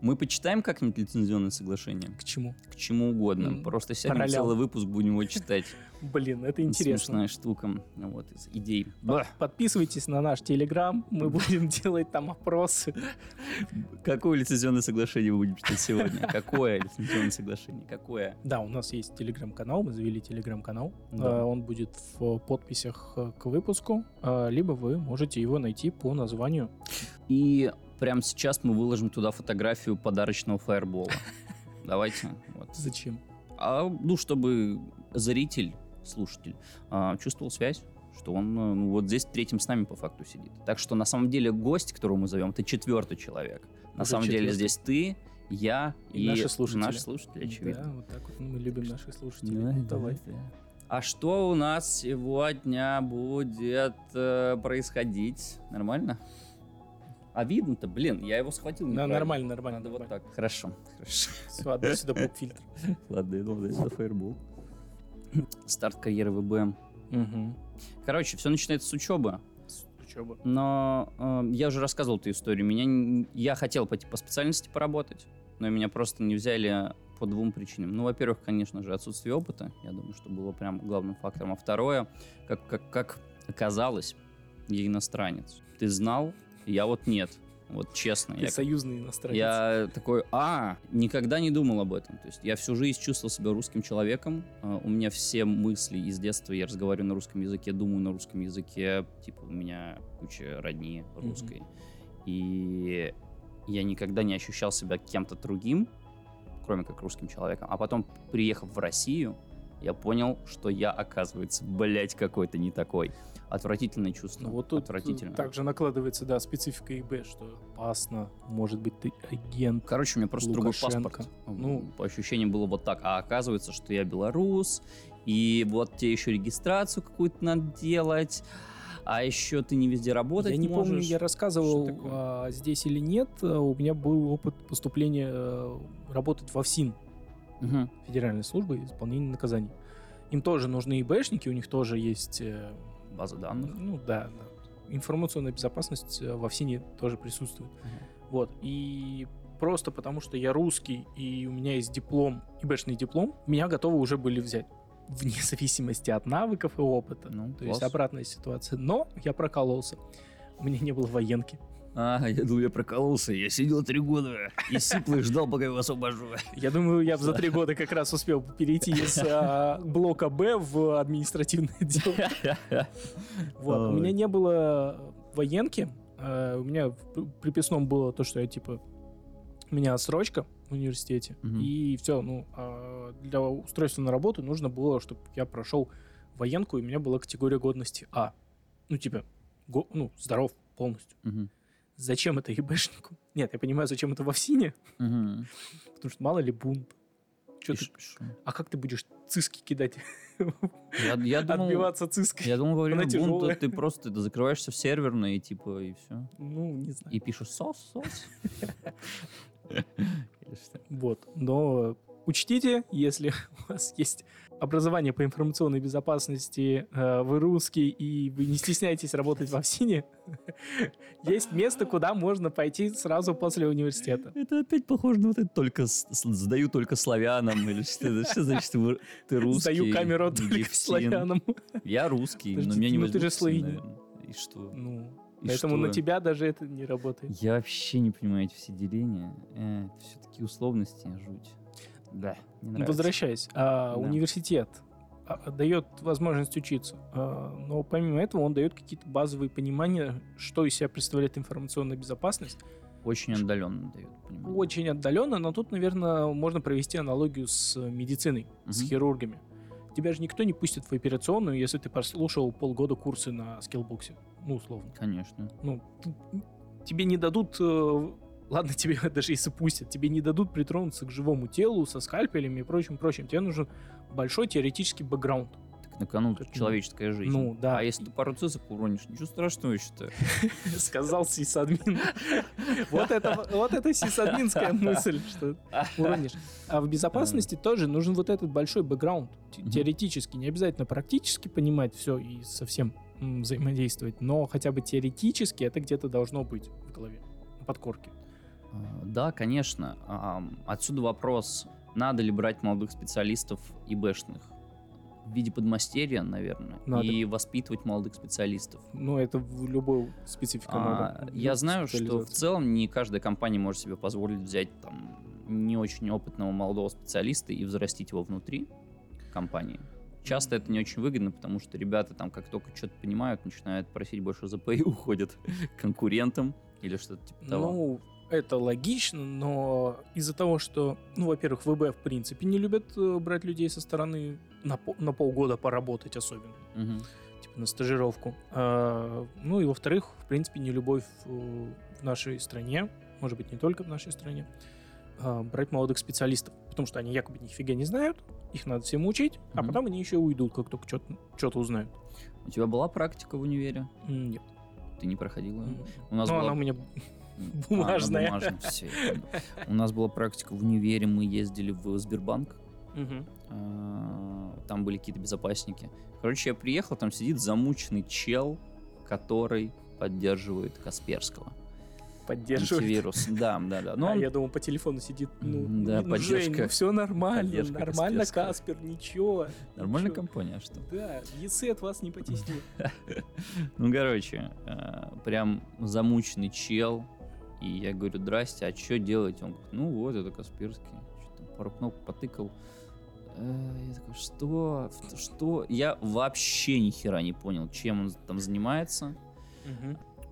Мы почитаем как-нибудь лицензионное соглашение? К чему? К чему угодно. Просто сядем целый выпуск, будем его читать. Блин, это интересно. Смешная штука. Вот, из идей. Подписывайтесь на наш телеграм, мы будем делать там опросы. Какое лицензионное соглашение мы будем читать сегодня? Какое лицензионное соглашение? Какое? Да, у нас есть телеграм-канал, мы завели телеграм-канал. Э, Он будет в подписях э, к выпуску, э, либо вы можете его найти по названию. И прямо сейчас мы выложим туда фотографию подарочного фаербола. [laughs] Давайте. Вот. Зачем? А, ну, чтобы зритель, слушатель а, чувствовал связь, что он э, ну, вот здесь третьим с нами по факту сидит. Так что на самом деле гость, которого мы зовем, это четвертый человек. На Уже самом деле четвертый. здесь ты, я И и, наши слушатели. Наши слушатели, очевидно. Да, вот так вот мы любим наших слушателей. Да, Ну, да, давай. да. А что у нас сегодня будет э, происходить? Нормально? А видно-то, блин, я его схватил. Да, нормально, нормально. Надо вот нормально. так. Хорошо, хорошо. Отдай сюда поп-фильтр. [laughs] Ладно, я думал, это фаербол. [clears throat] Старт карьеры ВБ. Угу. Короче, все начинается с учебы. Учеба. Но э, я уже рассказывал эту историю. Меня, я хотел пойти по специальности поработать, но меня просто не взяли по двум причинам. Ну, во-первых, конечно же, отсутствие опыта. Я думаю, что было прям главным фактором. А второе, как, как, как оказалось, я иностранец. Ты знал, я вот нет. Вот честно. Ты Я, союзный иностранец. я такой, а, никогда не думал об этом. То есть я всю жизнь чувствовал себя русским человеком. А, У меня все мысли из детства, я разговариваю на русском языке, думаю на русском языке. Типа у меня куча родни русской. И я никогда не ощущал себя кем-то другим, кроме как русским человеком. А потом, приехав в Россию, я понял, что я, оказывается, блядь, какой-то не такой. Отвратительное чувство. Ну вот тут Отвратительно. также накладывается, да, специфика ИБ, что опасно, может быть, ты агент. Короче, у меня просто другой Лукашенко. паспорт. Ну. Ну, по ощущениям было вот так. А оказывается, что я белорус, и вот тебе еще регистрацию какую-то надо делать, а еще ты не везде работать Я не можешь. помню, я рассказывал а, здесь или нет. а, У меня был опыт поступления э, работать в ФСИН, Мгм. Федеральной службы исполнения наказаний. Им тоже нужны ИБшники, у них тоже есть... э, База данных. Ну да, да. Информационная безопасность э, во ФСИНе тоже присутствует. Вот. И просто потому, что я русский, и у меня есть диплом, ИБшный диплом, меня готовы уже были взять. Вне [laughs] зависимости от навыков и опыта. Ну, То есть класс. обратная ситуация. Но я прокололся. У меня не было военки. А, я думал, я прокололся. Я сидел три года и сипло и ждал, пока его освобожу. Я думаю, я за три года как раз успел перейти из а, блока Б в административное дело. [laughs] Вот. У меня не было военки. э, У меня в приписном было то, что я типа у меня отсрочка в университете. Мгм. И все, ну, а для устройства на работу нужно было, чтобы я прошел военку, и у меня была категория годности А. Ну, типа, го- ну, здоров полностью. Мгм. Зачем это ебэшнику? Нет, я понимаю, зачем это в ФСИНе, Мгм. потому что мало ли бунт. Чё ты-. А как ты будешь циски кидать? Я, я думал, Отбиваться циской? я думал, во время Она бунта тяжелая. ты просто ты закрываешься в серверный, и типа, и все. Ну, не знаю. И пишешь сос, сос. [laughs] Вот. Но учтите, если у вас есть образование по информационной безопасности, э, вы русский и вы не стесняетесь работать в ОФСИНе, [laughs] есть место, куда можно пойти сразу после университета. Это опять похоже на вот это только сдаю только славянам или что? Что значит ты русский? Сдаю камеру только славянам. Я русский, но меня не ну ты же возьмут, славянин. И что? Ну, И поэтому что? на тебя даже это не работает. Я вообще не понимаю эти все деления. Э, это все такие условности, жуть. Да, не нравится. Возвращаясь, а, Да. университет а, дает возможность учиться, а, но помимо этого он дает какие-то базовые понимания, что из себя представляет информационная безопасность. Очень отдаленно дают, понимаю. Очень отдаленно, но тут, наверное, можно провести аналогию с медициной, с Мгм. хирургами. Тебя же никто не пустит в операционную, если ты прослушал полгода курсы на скиллбоксе. Ну, условно. Конечно. Ну, тебе не дадут... э, Ладно, [laughs] тебе даже если пустят, тебе не дадут притронуться к живому телу со скальпелями и прочим, прочим. Тебе нужен большой теоретический бэкграунд. На кону Как, человеческая жизнь. ну, да. А если ты пару цисок уронишь, ничего страшного, я считаю. [laughs] Сказал сисадмин. [laughs] Вот это, вот это сисадминская мысль, что уронишь. А в безопасности тоже нужен вот этот большой бэкграунд. Теоретически. Не обязательно практически понимать все и совсем взаимодействовать, но хотя бы теоретически это где-то должно быть в голове, на подкорке. А, Да, конечно. Отсюда вопрос, надо ли брать молодых специалистов и бэшных? В виде подмастерья, наверное, Надо. и воспитывать молодых специалистов. Ну, это в любой специфике А, надо. Я знаю, что в целом не каждая компания может себе позволить взять там не очень опытного молодого специалиста и взрастить его внутри компании. Часто это не очень выгодно, потому что ребята там как только что-то понимают, начинают просить больше ЗП и уходят к [laughs] конкурентам или что-то типа того. Ну, это логично, но из-за того, что, ну, во-первых, ВБ в принципе не любят э, брать людей со стороны на, на полгода поработать особенно, Мгм. типа на стажировку. А, ну и во-вторых, в принципе, не любовь э, в нашей стране, может быть, не только в нашей стране, а, брать молодых специалистов, потому что они якобы нифига не знают, их надо всем учить, а Мгм. потом они еще уйдут, как только что-то узнают. У тебя была практика в универе? Нет. Ты не проходила? У нас Ну, была... она у меня бумажная. А, бумажная, понял. У нас была практика в универе, мы ездили в Сбербанк, А, там были какие-то безопасники. Короче, я приехал, там сидит замученный чел, который поддерживает Касперского. поддерживает. Антивирус. Да, да, да. Ну, а он- я думал, по телефону сидит, ну, да, ну, Жень, поддержка- ну все нормально, поддержка нормально. Каспер, ничего. Нормальная ничего. компания, а что? Да, ЕСЭ от вас не потеснит. [laughs] Ну, короче, э, прям замученный чел. И я говорю, здрасте, а что делать? Он говорит, ну вот, это Касперский. Что-то пару кнопок потыкал. Э, Я такой, что? Что? Я вообще ни хера не понял, чем он там занимается.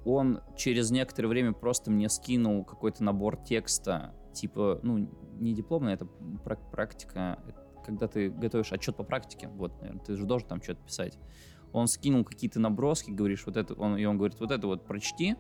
он через некоторое время просто мне скинул какой-то набор текста, типа, ну, не дипломная, это прак- практика, когда ты готовишь отчет по практике, вот, наверное, ты же должен там что-то писать. Он скинул какие-то наброски, говоришь, вот это, он, и он говорит, вот это вот прочти,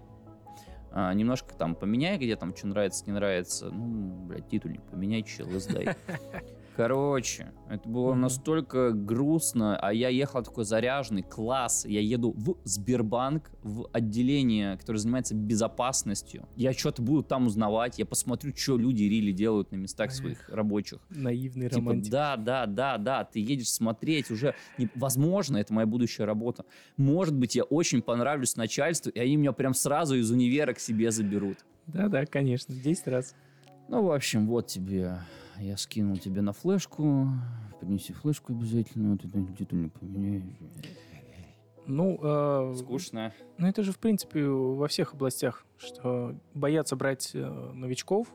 а, немножко там поменяй, где там что нравится, не нравится, ну, блядь, титульник поменяй, чел, и сдай. [laughs] Короче, это было Мгм. настолько грустно, а я ехал такой заряженный, класс, я еду в Сбербанк, в отделение, которое занимается безопасностью. Я что-то буду там узнавать, я посмотрю, что люди рили делают на местах своих рабочих. Наивный Типа, романтик. да, да, да, да, ты едешь смотреть уже, не- возможно, это моя будущая работа. Может быть, я очень понравлюсь начальству, и они меня прям сразу из универа к себе заберут. Да-да, конечно, 10 раз. Ну, в общем, вот тебе. Я скинул тебе на флешку. Принеси флешку обязательно. Вот это титульник поменяй. Ну, э, Скучно. ну, это же, в принципе, во всех областях, что боятся брать э, новичков,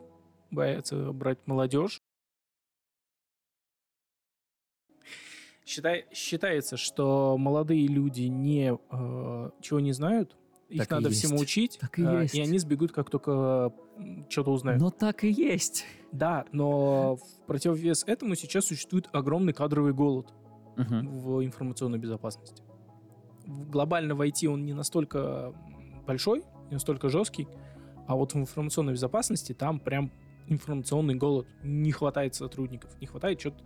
боятся брать молодежь. Считай, считается, что молодые люди не э, чего не знают, их Так надо всему учить, Так и э, есть. и они сбегут, как только что-то узнают. Но так и есть. Да, но в противовес этому сейчас существует огромный кадровый голод Мгм. в информационной безопасности. Глобально в IT он не настолько большой, не настолько жесткий, а вот в информационной безопасности там прям информационный голод. Не хватает сотрудников. Не хватает что-то...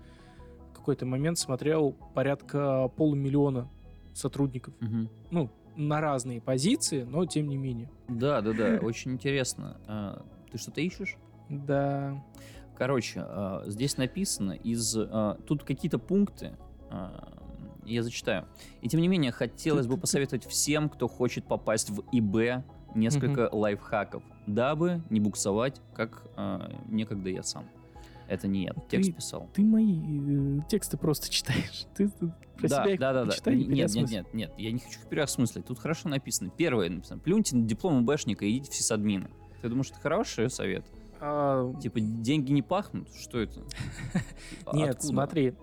В какой-то момент смотрел порядка полумиллиона сотрудников. Мгм. Ну, на разные позиции, но тем не менее. Да, да, да, [laughs] очень интересно. А, Ты что-то ищешь? Да. Короче, а, здесь написано из... а, Тут какие-то пункты, я зачитаю. И тем не менее, хотелось бы посоветовать всем, кто хочет попасть в ИБ, несколько лайфхаков, дабы не буксовать, как некогда я сам. Это не я, текст писал. Ты мои э, тексты просто [laughs] читаешь. Ты про да, себя их да, да, да. Нет, нет, нет, нет, я не хочу их переосмыслить. Тут хорошо написано. Первое написано. Плюньте на диплом ИБшника и идите в сисадмины. Ты думаешь, это хороший совет? А, Типа, деньги не пахнут? Что это? [laughs] Нет, Откуда? смотри,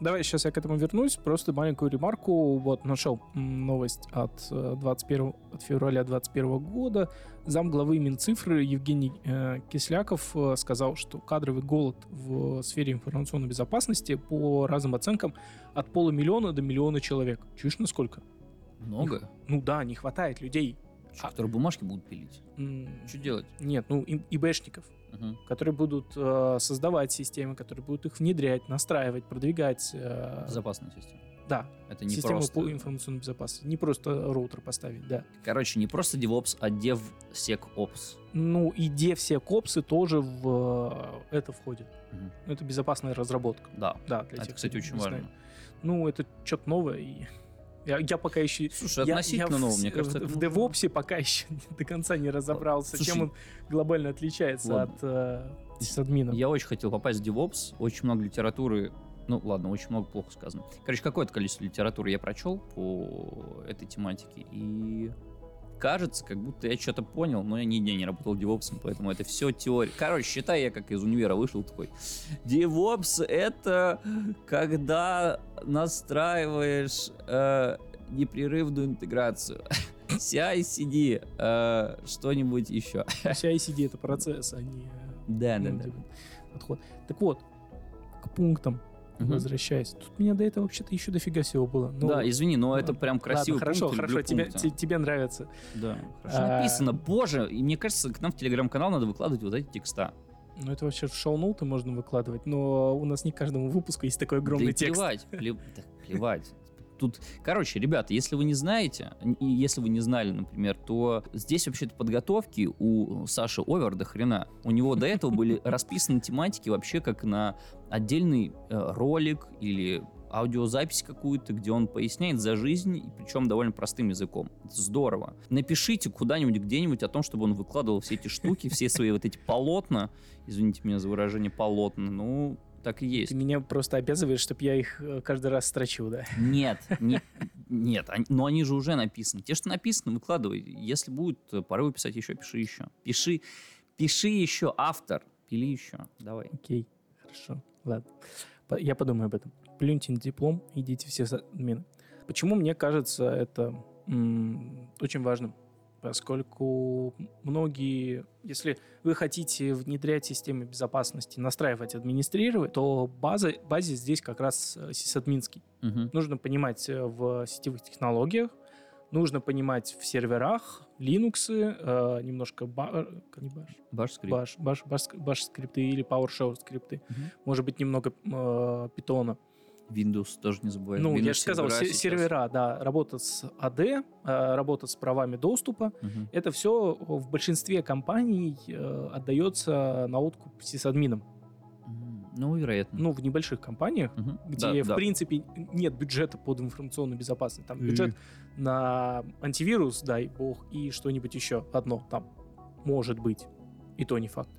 давай сейчас я к этому вернусь. Просто маленькую ремарку. Вот, нашел новость от, э, 21, от февраля 2021 года. Зам главы Минцифры Евгений э, Кисляков э, сказал, что кадровый голод в сфере информационной безопасности по разным оценкам от полумиллиона до миллиона человек. Чуешь, насколько? Много? Ну да, не хватает людей. Чё, которые бумажки будут пилить? М, Что делать? Нет, ну и- ИБшников. Мгм. которые будут э, создавать системы, которые будут их внедрять, настраивать, продвигать. э, Безопасная система. Да, Это не систему просто... по информационной безопасности. Не просто роутер поставить, да. Короче, не просто DevOps, а DevSecOps. Ну и копсы тоже в э, это входит. Мгм. Это безопасная разработка. Да. Да, для Это, тех, кстати, очень не знает. важно. Ну, это что-то новое. И я, я пока еще... Слушай, я- относительно я нового, в, мне кажется, в, в. DevOps пока еще до конца не разобрался, Слушай, чем он глобально отличается ладно. от э, сисадмина. Я очень хотел попасть в DevOps. Очень много литературы. Ну, ладно, очень много плохо сказано. Короче, какое-то количество литературы я прочел по этой тематике. И кажется, как будто я что-то понял, но я нигде не работал DevOps, поэтому это все теория. Короче, считай, я как из универа вышел такой. DevOps — это когда настраиваешь э, непрерывную интеграцию. [laughs] CI-CD, э, что-нибудь еще. CI-CD [laughs] это процесс, а не... Да, да, ну, да. типа, подход. Так вот, к пунктам Мгм. возвращаясь. Тут меня до этого вообще-то еще дофига всего было. Ну, да, извини, но это прям красивый Ладно, хорошо, хорошо, тебе, те- тебе нравится. Да, хорошо А, написано, боже, и мне кажется, к нам в телеграм-канал надо выкладывать вот эти текста. Ну, это вообще в шоу-ноуты можно выкладывать, но у нас не к каждому выпуску есть такой огромный да текст. плевать, плев- да плевать. Тут, короче, ребята, если вы не знаете, и если вы не знали, например, то здесь вообще-то подготовки у Саши Овер до хрена. У него до этого были [laughs] расписаны тематики вообще как на отдельный э, ролик или аудиозапись какую-то, где он поясняет за жизнь, и причем довольно простым языком. Это здорово. Напишите куда-нибудь, где-нибудь о том, чтобы он выкладывал все эти штуки, все свои вот эти полотна, извините меня за выражение полотна, ну, так и есть. Ты меня просто обязываешь, чтобы я их э, каждый раз строчил, да? Нет, [laughs] не- нет, они- но они же уже написаны. Те, что написано, выкладывай. Если будет э, порывы писать еще, пиши еще. Пиши, пиши еще, автор, пили еще. Давай. Окей, хорошо, ладно. Я подумаю об этом. Плюньте на диплом, идите все админы. Почему мне кажется это м, очень важным? Поскольку многие, если вы хотите внедрять системы безопасности, настраивать, администрировать, то база, базис здесь как раз э, сисадминский. Мгм. Нужно понимать э, в сетевых технологиях, нужно понимать в серверах, Linux, э, немножко ба- э, не баш, Баш скрипт. баш, баш, баш, баш скрипты или PowerShell скрипты. Мгм. Может быть, немного э, питона. Windows тоже не забывай. ну, я Windows же сказал, сервера сервера, да, работа с AD, э, работа с правами доступа. Мгм. Это все в большинстве компаний э, отдается на откуп сисадминам. Ну, вероятно. Ну, в небольших компаниях, Мгм. где, Да, в да. принципе, нет бюджета под информационную безопасность. Там Мгм. бюджет на антивирус, дай бог, и что-нибудь еще одно там может быть. И то не факт.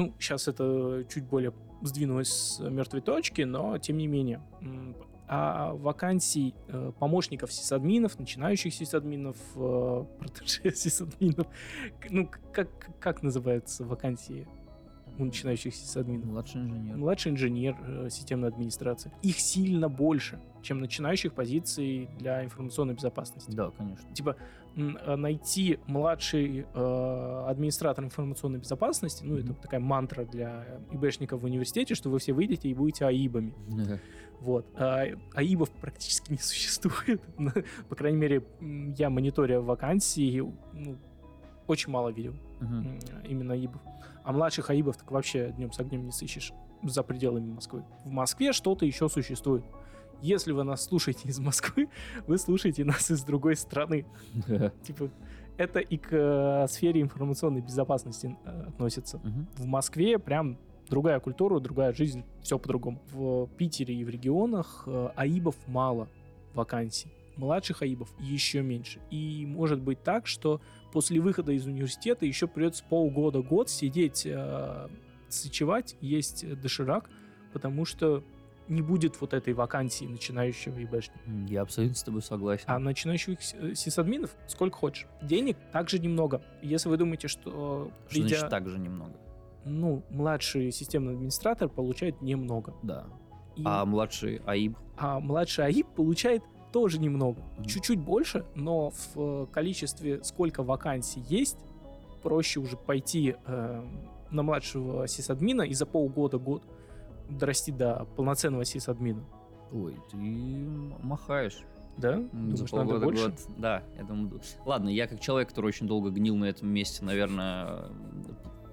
Ну, сейчас это чуть более сдвинулось с мертвой точки, но тем не менее. А вакансий э, помощников сисадминов, начинающих сисадминов, э, [laughs] протеже сисадминов, ну, как, как называются вакансии у начинающих сисадминов? Младший инженер. младший инженер э, системной администрации. Их сильно больше, чем начинающих позиций для информационной безопасности. Да, конечно. Типа э, найти младший э, администратор информационной безопасности, ну это такая мантра для ИБшников в университете, что вы все выйдете и будете АИБами. Вот. А, АИБов практически [laughs] не существует. По крайней мере, я мониторя вакансии, ну, очень мало видел м, именно аибов. А младших аибов так вообще днем с огнем не сыщешь за пределами Москвы. В Москве что-то еще существует. Если вы нас слушаете из Москвы, [laughs] вы слушаете нас из другой страны. [laughs] Типа, это и к э, сфере информационной безопасности э, относится. В Москве прям другая культура, другая жизнь, все по-другому. В Питере и в регионах э, аибов мало вакансий. Младших аибов еще меньше. И может быть так, что после выхода из университета еще придется полгода-год сидеть, э, сычевать, есть доширак, потому что не будет вот этой вакансии начинающего ИБшника. М, Я абсолютно с тобой согласен. А начинающих э, сисадминов сколько хочешь. Денег также немного. Если вы думаете, что Что придя- значит так же немного? ну, младший системный администратор получает немного. Да. И- А младший АИБ? а младший АИП получает тоже немного. Чуть-чуть больше, но в э, количестве, сколько вакансий есть, проще уже пойти э, на младшего сисадмина и за полгода-год дорасти до полноценного сисадмина. Ой, ты махаешь. Да? Думаешь, за надо полгода, больше? год. Да, я думаю. Ладно, я как человек, который очень долго гнил на этом месте, наверное,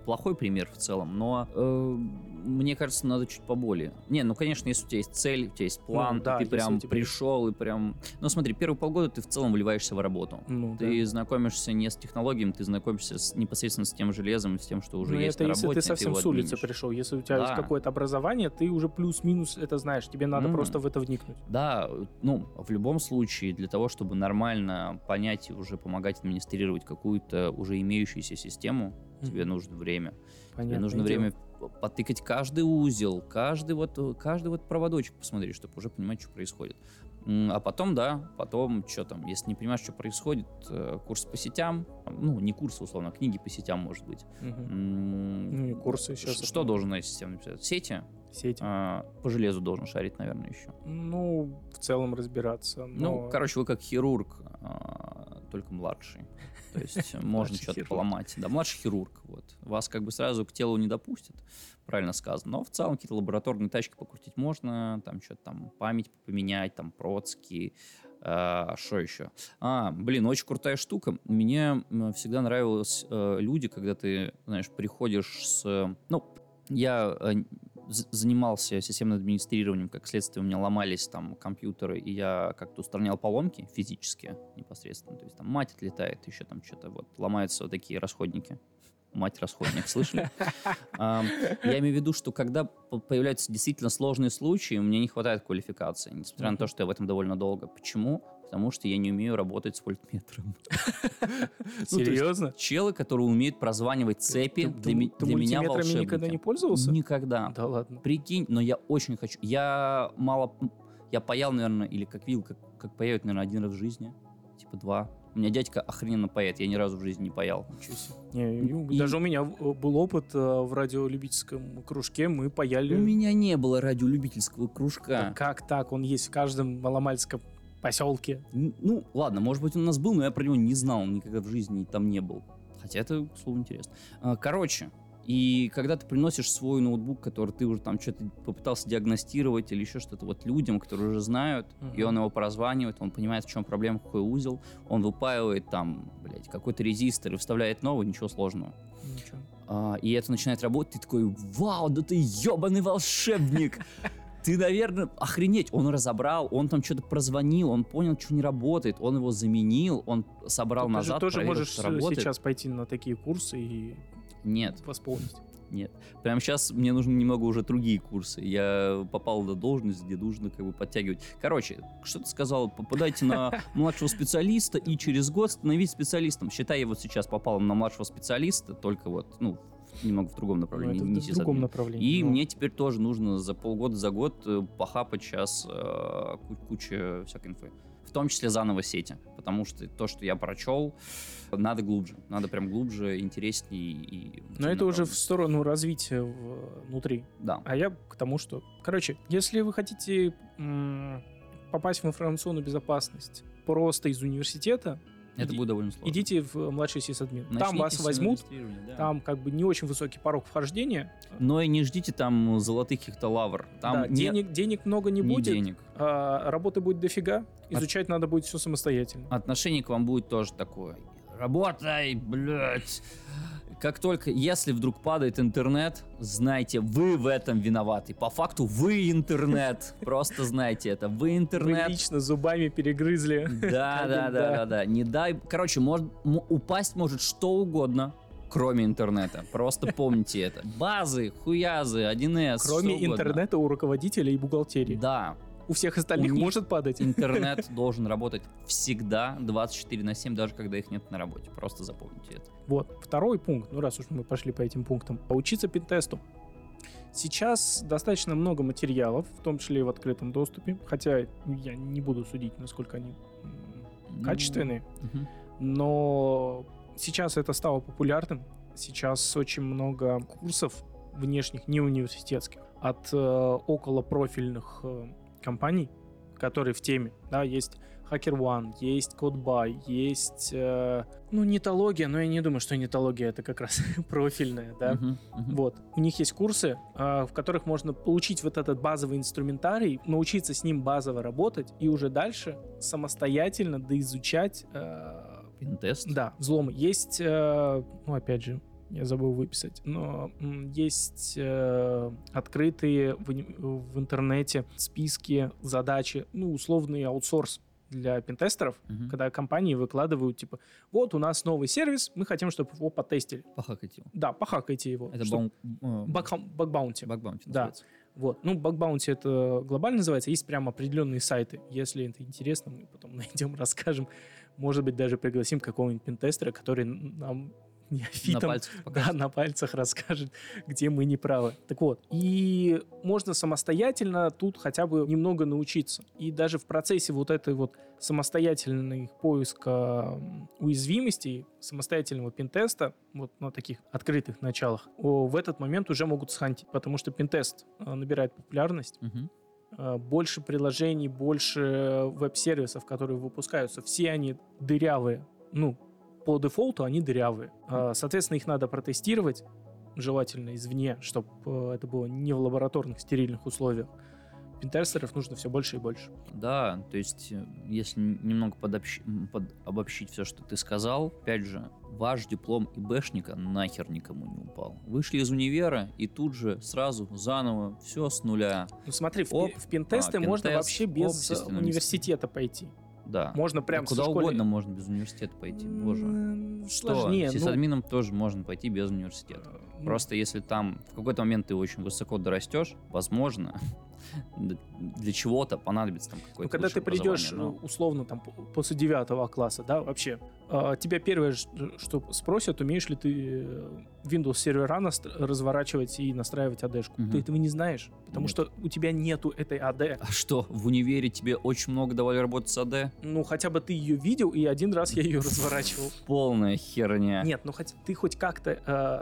плохой пример в целом, но э, мне кажется, надо чуть поболее. Не, ну, конечно, если у тебя есть цель, у тебя есть план, Ну, да, ты если прям тебя есть- пришел и прям... Ну, смотри, первые полгода ты в целом вливаешься в работу. Ну, Ты да. знакомишься не с технологиями, ты знакомишься с, непосредственно с тем железом, с тем, что уже Ну, есть это на если работе, ты и совсем его с улицы админишь. пришел. Если у тебя есть Да. какое-то образование, ты уже плюс-минус это знаешь. Тебе надо М. просто в это вникнуть. Да, ну, в любом случае, для того, чтобы нормально понять и уже помогать администрировать какую-то уже имеющуюся систему, тебе нужно время. Тебе Понятное нужно дело. время потыкать каждый узел, каждый вот, каждый вот проводочек посмотреть, чтобы уже понимать, что происходит. А потом, да, потом, что там, если не понимаешь, что происходит, э, курс по сетям, ну, не курсы, условно, а книги по сетям, может быть. М, Ну и курсы сейчас. Что должен знать системный писатель? Сети? Сети. А, По железу должен шарить, наверное, еще. Ну, в целом разбираться. Ну, но- короче, вы как хирург, а, только младший. То есть можно Младший что-то поломать. Да, младший хирург. Вот. Вас как бы сразу к телу не допустят, правильно сказано. Но в целом какие-то лабораторные тачки покрутить можно, там что-то там память поменять, там процки, а что еще? А, блин, очень крутая штука. Мне всегда нравилось э, люди, когда ты, знаешь, приходишь с... Ну, я э, занимался системным администрированием, как следствие у меня ломались там компьютеры, и я как-то устранял поломки физические непосредственно. То есть там мать отлетает, еще там что-то вот, ломаются вот такие расходники. Мать расходник, слышали? [laughs] Я имею в виду, что когда появляются действительно сложные случаи, мне не хватает квалификации, несмотря на то, что я в этом довольно долго. Почему? Потому что я не умею работать с вольтметром. [laughs] Ну, Серьезно? Челы, которые умеют прозванивать цепи, для, ты меня волшебники. никогда не пользовался? Никогда. Да ладно. Прикинь, но я очень хочу. Я мало... Я паял, наверное, или как видел, как, паяют, наверное, один раз в жизни. Типа два. У меня дядька охрененно паяет, я ни разу в жизни не паял. Не, и- Даже у меня в- был опыт э, в радиолюбительском кружке, мы паяли. У меня не было радиолюбительского Да кружка. Как так? Он есть в каждом маломальском поселке. Ну, ладно, может быть, он у нас был, но я про него не знал, никогда в жизни там не был. Хотя это, к слову, интересно. А, Короче, и когда ты приносишь свой ноутбук, который ты уже там что-то попытался диагностировать или еще что-то вот людям, которые уже знают, и Мгм. он его прозванивает, он понимает, в чем проблема, какой узел, он выпаивает там, блядь, какой-то резистор и вставляет новый, ничего сложного. Ничего. А, и это начинает работать, ты такой, вау, да ты ебаный волшебник! [laughs] Ты, наверное, охренеть, он разобрал, он там что-то прозвонил, он понял, что не работает, он его заменил, он собрал Ты же назад, тоже проверил, можешь что э, работает. сейчас пойти на такие курсы и Нет, восполнить. нет. Прямо сейчас мне нужны немного уже другие курсы. Я попал на должность, где нужно как бы подтягивать. Короче, что ты сказал? Попадайте на [laughs] младшего специалиста и через год становитесь специалистом. Считай, я вот сейчас попал на младшего специалиста, только вот, ну, немного в другом Ну, направлении. это не в другом направлении. И Ну, мне теперь тоже нужно за полгода, за год э, похапать сейчас э, ку- кучу всякой инфы. В том числе заново сети. Потому что то, что я прочел, надо глубже. Надо прям глубже, интереснее и... Но это уже в сторону развития внутри. Да. А я к тому, что... Короче, если вы хотите попасть в информационную безопасность просто из университета, Это иди- будет довольно сложно. идите в младший сисадмин. Там вас возьмут, да. там как бы не очень высокий порог вхождения. Но и не ждите там золотых каких-то лавр. Там Да, не, денег, денег много не, не будет, денег. а работы будет дофига, изучать надо будет все самостоятельно. Отношение к вам будет тоже такое работай, блядь. Как только, если вдруг падает интернет, знайте, вы в этом виноваты. По факту вы интернет. [laughs] Просто знайте это. Вы Вы интернет. лично зубами перегрызли. Да, [laughs] да, да, да. да. Не дай. Короче, может упасть может что угодно, кроме интернета. Просто [laughs] помните это. Базы, хуязы, 1С. Кроме интернета у руководителя и бухгалтерии. Да, У всех остальных У может падать. интернет [laughs] должен работать всегда 24 на 7, даже когда их нет на работе. Просто запомните это. Вот, второй пункт, ну раз уж мы пошли по этим пунктам, поучиться пентесту. Сейчас достаточно много материалов, в том числе и в открытом доступе, хотя я не буду судить, насколько они качественные, мгм. но сейчас это стало популярным. Сейчас очень много курсов внешних, не университетских, от э, около профильных э, компаний, которые в теме. Да, есть HackerOne, есть CodeBuy, есть, э, ну, нетология, но я не думаю, что нетология это как раз [laughs] профильная, да. Мгм, мгм. Вот. У них есть курсы, э, в которых можно получить вот этот базовый инструментарий, научиться с ним базово работать и уже дальше самостоятельно доизучать э, Пинтест. да, взломы. Есть, э, ну, опять же, я забыл выписать, но есть э, открытые в, в интернете списки, задачи, ну, условный аутсорс для пентестеров, Мгм. когда компании выкладывают, типа, вот у нас новый сервис, мы хотим, чтобы его потестили. Похакать его. Да, похакайте его. Это чтоб- баун- э, Бак- бакбаунти. бакбаунти Да. Вот. Ну, бакбаунти это глобально называется. Есть прям определенные сайты. Если это интересно, мы потом [laughs] найдем, расскажем. Может быть, даже пригласим какого-нибудь пентестера, который нам [laughs] На неофитом пальцах да, на пальцах расскажет, [laughs] где мы не правы. Так вот, и можно самостоятельно тут хотя бы немного научиться. И даже в процессе вот этой вот самостоятельных поиска уязвимостей, самостоятельного пентеста, вот на таких открытых началах, в этот момент уже могут схантить, потому что пентест э, набирает популярность, э, больше приложений, больше веб-сервисов, которые выпускаются, все они дырявые. Ну, по дефолту они дырявые. Э, Соответственно, их надо протестировать, желательно извне, чтобы это было не в лабораторных стерильных условиях. Пентестеров нужно все больше и больше. Да, то есть, э, если немного подобщ- под- обобщить все, что ты сказал, опять же, ваш диплом ИБшника нахер никому не упал. Вышли из универа и тут же сразу заново все с нуля. Ну смотри, в, Оп. пи- в пентесты А, можно пентест, вообще оп, без э, системный университета пойти. Да. Можно прям Да куда со школы- угодно можно без университета пойти. Боже. М, Что? Сложнее. ну, Сисадмином тоже можно пойти без университета. Ну, Просто если там в какой-то момент ты очень высоко дорастешь, возможно, для чего-то понадобится там Ну, какое-то когда ты придешь, образование, э, условно, там, после девятого класса, да, вообще, э, тебя первое, что спросят, умеешь ли ты э, Windows сервера разворачивать и настраивать AD-шку. Мгм. Ты этого не знаешь, потому Нет. что у тебя нету этой но- А что, в универе тебе очень много давали работать с АД? Ну, хотя бы ты ее видел, и один раз я ее [laughs] разворачивал. Полная херня. Нет, ну хоть ты хоть как-то...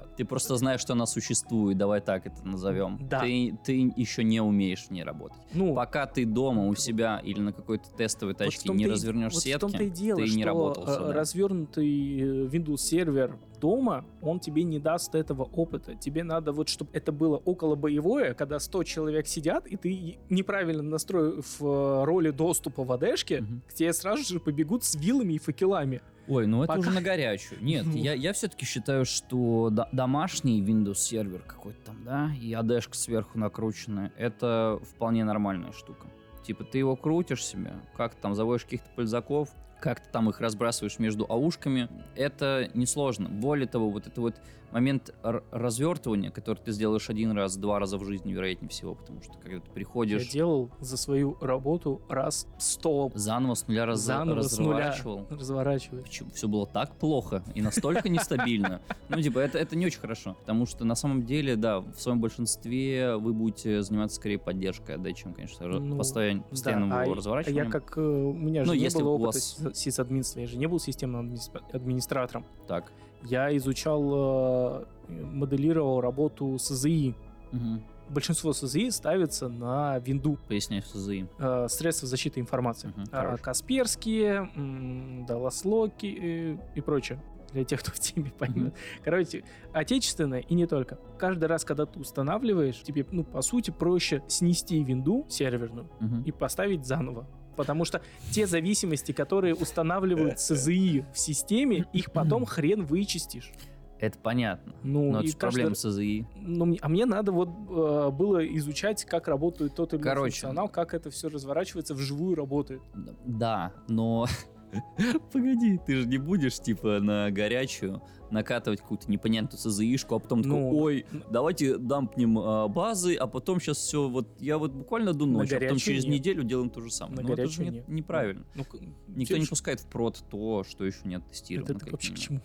э, Ты просто знаешь, что она существует, давай так это назовем. Да. Ты, ты еще не умеешь в ней работать. Ну, Пока ты дома у себя или на какой-то тестовой вот тачке том-то не развернешь вот сетки, в том-то и дело, ты что не работал с э, развернутый э, Windows сервер дома, он тебе не даст этого опыта. Тебе надо вот, чтобы это было около боевое, когда 100 человек сидят, и ты неправильно настроив э, роли доступа в AD-шке, Мгм. к тебе сразу же побегут с вилами и факелами. Ой, ну это Пока- уже на горячую. Нет, Ну. я, я все-таки считаю, что до- домашний Windows сервер какой-то там, да, и AD-шка сверху накрученная, это вполне нормальная штука. Типа ты его крутишь себе, как ты там заводишь каких-то пользаков, как ты там их разбрасываешь между аушками, это несложно. Более того, вот это вот момент развертывания, который ты сделаешь один раз, два раза в жизни, вероятнее всего, потому что когда ты Я приходишь, делал за свою работу раз 100 заново с нуля раз- заново с нуля разворачивал. Почему все было так плохо и настолько нестабильно? Ну, типа, это, это не очень хорошо. Потому что на самом деле, да, в своем большинстве вы будете заниматься скорее поддержкой AD, чем, конечно, Ну, постоян- постоянным Да, а его я- а разворачиванием. я как... э, У меня же Ну, не если было опыта вас- сисадминства, я же не был системным администра- администратором. Так. Я изучал, э, моделировал работу СЗИ. Мгм. Большинство СЗИ ставится на винду, Поясняю СЗИ. э, средства защиты информации. А, хорош. Касперские, м, Даллас-Локи и, и прочее. Для тех, кто в теме поймет. Короче, отечественное и не только. Каждый раз, когда ты устанавливаешь, тебе, ну, по сути, проще снести винду серверную Мгм. и поставить заново. Потому что те зависимости, которые устанавливают СЗИ в системе, их потом хрен вычистишь. Это понятно. Ну, Но это же каждый проблема раз- с АЗИ. Ну, а мне надо вот э, было изучать, как работает тот или иной Короче. функционал, как это все разворачивается, вживую работает. Да, но... [laughs] Погоди, ты же не будешь, типа, на горячую накатывать какую-то непонятную СЗИшку, а потом такой, Ну, ой, давайте дампнем а, базы, а потом сейчас все, вот я вот буквально до ночи, а потом через нет. неделю делаем то же самое. На Ну, это же не- нет. неправильно. Ну, к- Никто не пускает в прод то, что еще не оттестировано. Это как вообще к чему?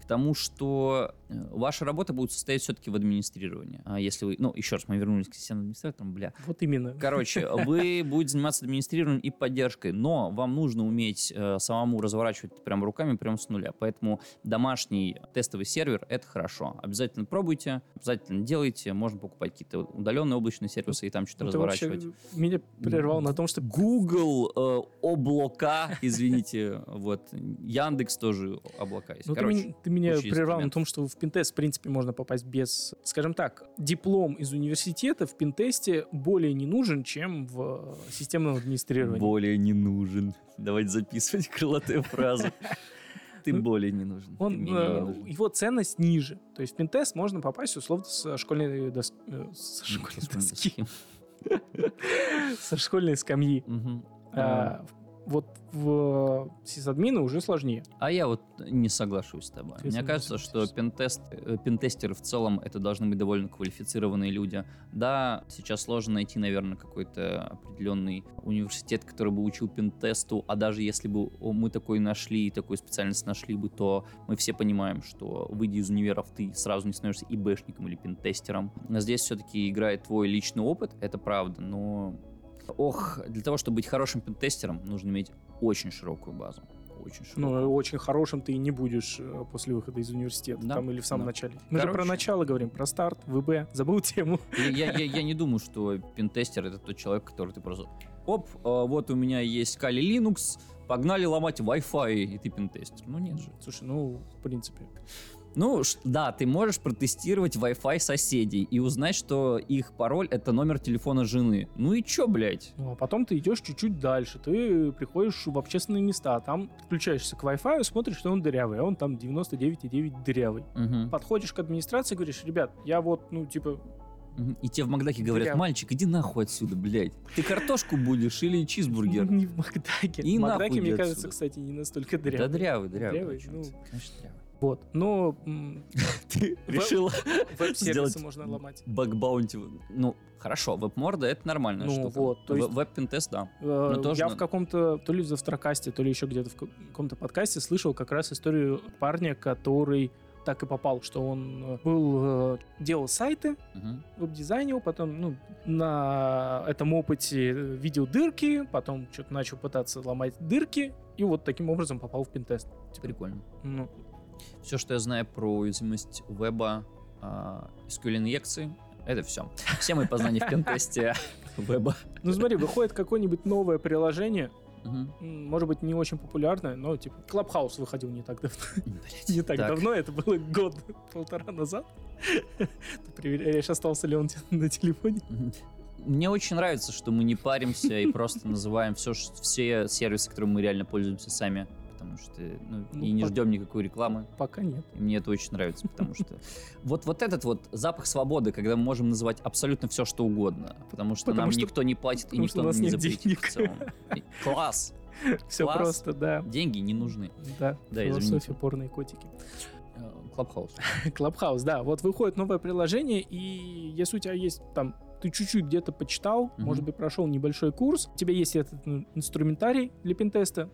К тому, что э, ваша работа будет состоять все-таки в администрировании. А если вы, ну, еще раз, мы вернулись к системным администраторам, бля. Вот именно. Короче, [laughs] вы будете заниматься администрированием и поддержкой, но вам нужно уметь э, самому разворачивать прям руками, прям с нуля. Поэтому домашний тестовый сервер — это хорошо. Обязательно пробуйте, обязательно делайте. Можно покупать какие-то удаленные облачные сервисы и там что-то Ну, ты вообще разворачивать. меня прервал на том, что Google э, облака, [laughs] извините, вот Яндекс тоже облака есть. Ну, ты, Короче, меня- ты меня прервал на том, что в пинтест, в принципе, можно попасть без... Скажем так, диплом из университета в пинтесте более не нужен, чем в э, системном администрировании. более не нужен. Давайте записывать крылатые фразы. [laughs] Ты более не нужен. Он, не э, нужен. его ценность ниже. То есть в пинтест можно попасть условно со школьной, дос- э, со школьной господи, доски, [laughs] со школьной скамьи. А, вот в сисадмины уже сложнее. А я вот не соглашусь с тобой. Ты Мне кажется, что пентест, э, пентестеры в целом это должны быть довольно квалифицированные люди. Да, сейчас сложно найти, наверное, какой-то определенный университет, который бы учил пентесту, а даже если бы мы такой нашли, такую специальность нашли бы, то мы все понимаем, что выйдя из универов, ты сразу не становишься ИБшником или пентестером. Но здесь все-таки играет твой личный опыт, это правда, но Ох, для того, чтобы быть хорошим пентестером, нужно иметь очень широкую базу. Очень широкую. Ну, очень хорошим ты и не будешь э, после выхода из университета. Да, Там или в самом да. начале. Мы же про Короче. начало говорим, про старт, ВБ. Забыл тему. Я, я- я- не думаю, что пентестер это тот человек, который ты просто... Оп, а, вот у меня есть Kali Linux, погнали ломать Wi-Fi, и ты пентестер. Ну нет же. Слушай, ну, в принципе. Ну, да, ты можешь протестировать Wi-Fi соседей и узнать, что их пароль это номер телефона жены. Ну и чё, блядь? Ну, а потом ты идешь чуть-чуть дальше. Ты приходишь в общественные места, там подключаешься к Wi-Fi, смотришь, что он дырявый, а он там 99,9 дырявый. Мгм. Подходишь к администрации, говоришь, ребят, я вот, ну, типа. И тебе в Макдаке говорят, Дырявый. мальчик, иди нахуй отсюда, блядь. Ты картошку будешь или чизбургер? не в Макдаке. И в Макдаке, мне иди кажется, отсюда. кстати, не настолько Да дырявый. дрявый, дрявый. Дрявый, ну. Конечно, дрявый. Вот. Но [laughs] Ты решила сделать можно ломать. баг-баунти. Ну, хорошо, веб-морда это нормальная Ну вот, то есть- Веб-пентест, да. Э, Я в каком-то, то ли в завтракасте, то ли еще где-то в ка- каком-то подкасте слышал как раз историю парня, который так и попал, что он э, был, э, делал сайты, Мгм. веб-дизайнил, потом ну, на этом опыте видел дырки, потом что-то начал пытаться ломать дырки, и вот таким образом попал в пентест. Прикольно. Ну, Все, что я знаю про уязвимость веба, а, SQL-инъекции, это все. Все мои познания в пентесте [laughs] веба. ну смотри, выходит какое-нибудь новое приложение, м, может быть, не очень популярное, но типа Clubhouse выходил не так давно. [laughs] Блядь. [laughs] Не так, Так. давно, это было год, полтора назад. Ты проверяешь, остался ли он на телефоне. Мне очень нравится, что мы не паримся и просто называем все, все сервисы, которыми мы реально пользуемся сами. Потому что ну, Ну, и не по- ждем никакой рекламы. Пока нет. И мне это очень нравится, потому что [laughs] вот, вот этот вот запах свободы, когда мы можем называть абсолютно все, что угодно, потому что нам никто не платит и никто нам не запретит в целом. Класс! [laughs] Все просто, да. Деньги не нужны. Да, Да, философия порные котики. Э, Clubhouse. [laughs] Clubhouse, да. Вот выходит новое приложение, и если у тебя есть там ты чуть-чуть где-то почитал, Мгм. может быть, прошел небольшой курс, у тебя есть этот ну, инструментарий для пентеста,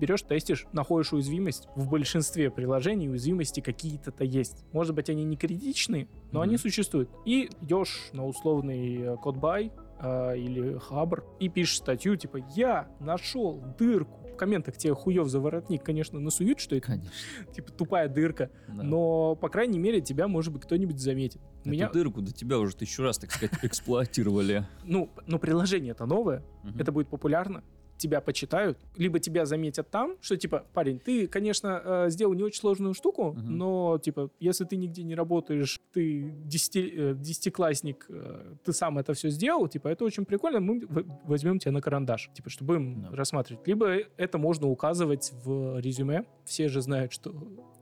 берешь, тестишь, находишь уязвимость. В большинстве приложений уязвимости какие-то-то есть. Может быть, они не критичны, но Мгм. они существуют. И идешь на условный э, кодбай э, или хабр и пишешь статью, типа, я нашел дырку. В комментах тебе хуев за воротник, конечно, насуют, что это Конечно. [laughs] типа тупая дырка, да. но, по крайней мере, тебя, может быть, кто-нибудь заметит. Эту Меня, дырку до тебя уже тысячу раз, так сказать, [laughs] эксплуатировали. ну, ну, приложение это новое, это будет популярно, тебя почитают, либо тебя заметят там, что типа, парень, ты, конечно, э, сделал не очень сложную штуку, Мгм. но типа, если ты нигде не работаешь, ты десяти- э, десятиклассник, э, ты сам это все сделал, типа, это очень прикольно, мы возьмем тебя на карандаш, типа, чтобы им Да. рассматривать. Либо это можно указывать в резюме. Все же знают, что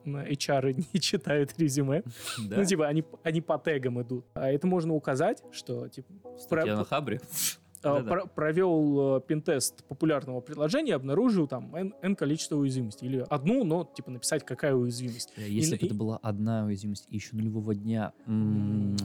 HR [laughs] не читают резюме. Да? Ну, типа, они, они по тегам идут. А это можно указать, что, типа, Статья на Хабре. А, Да-да. про- провел э, пентест популярного приложения, обнаружил там n, n количество уязвимостей. Или одну, но, типа, написать, какая уязвимость. Э, Если И- бы это была одна уязвимость и еще нулевого дня. м,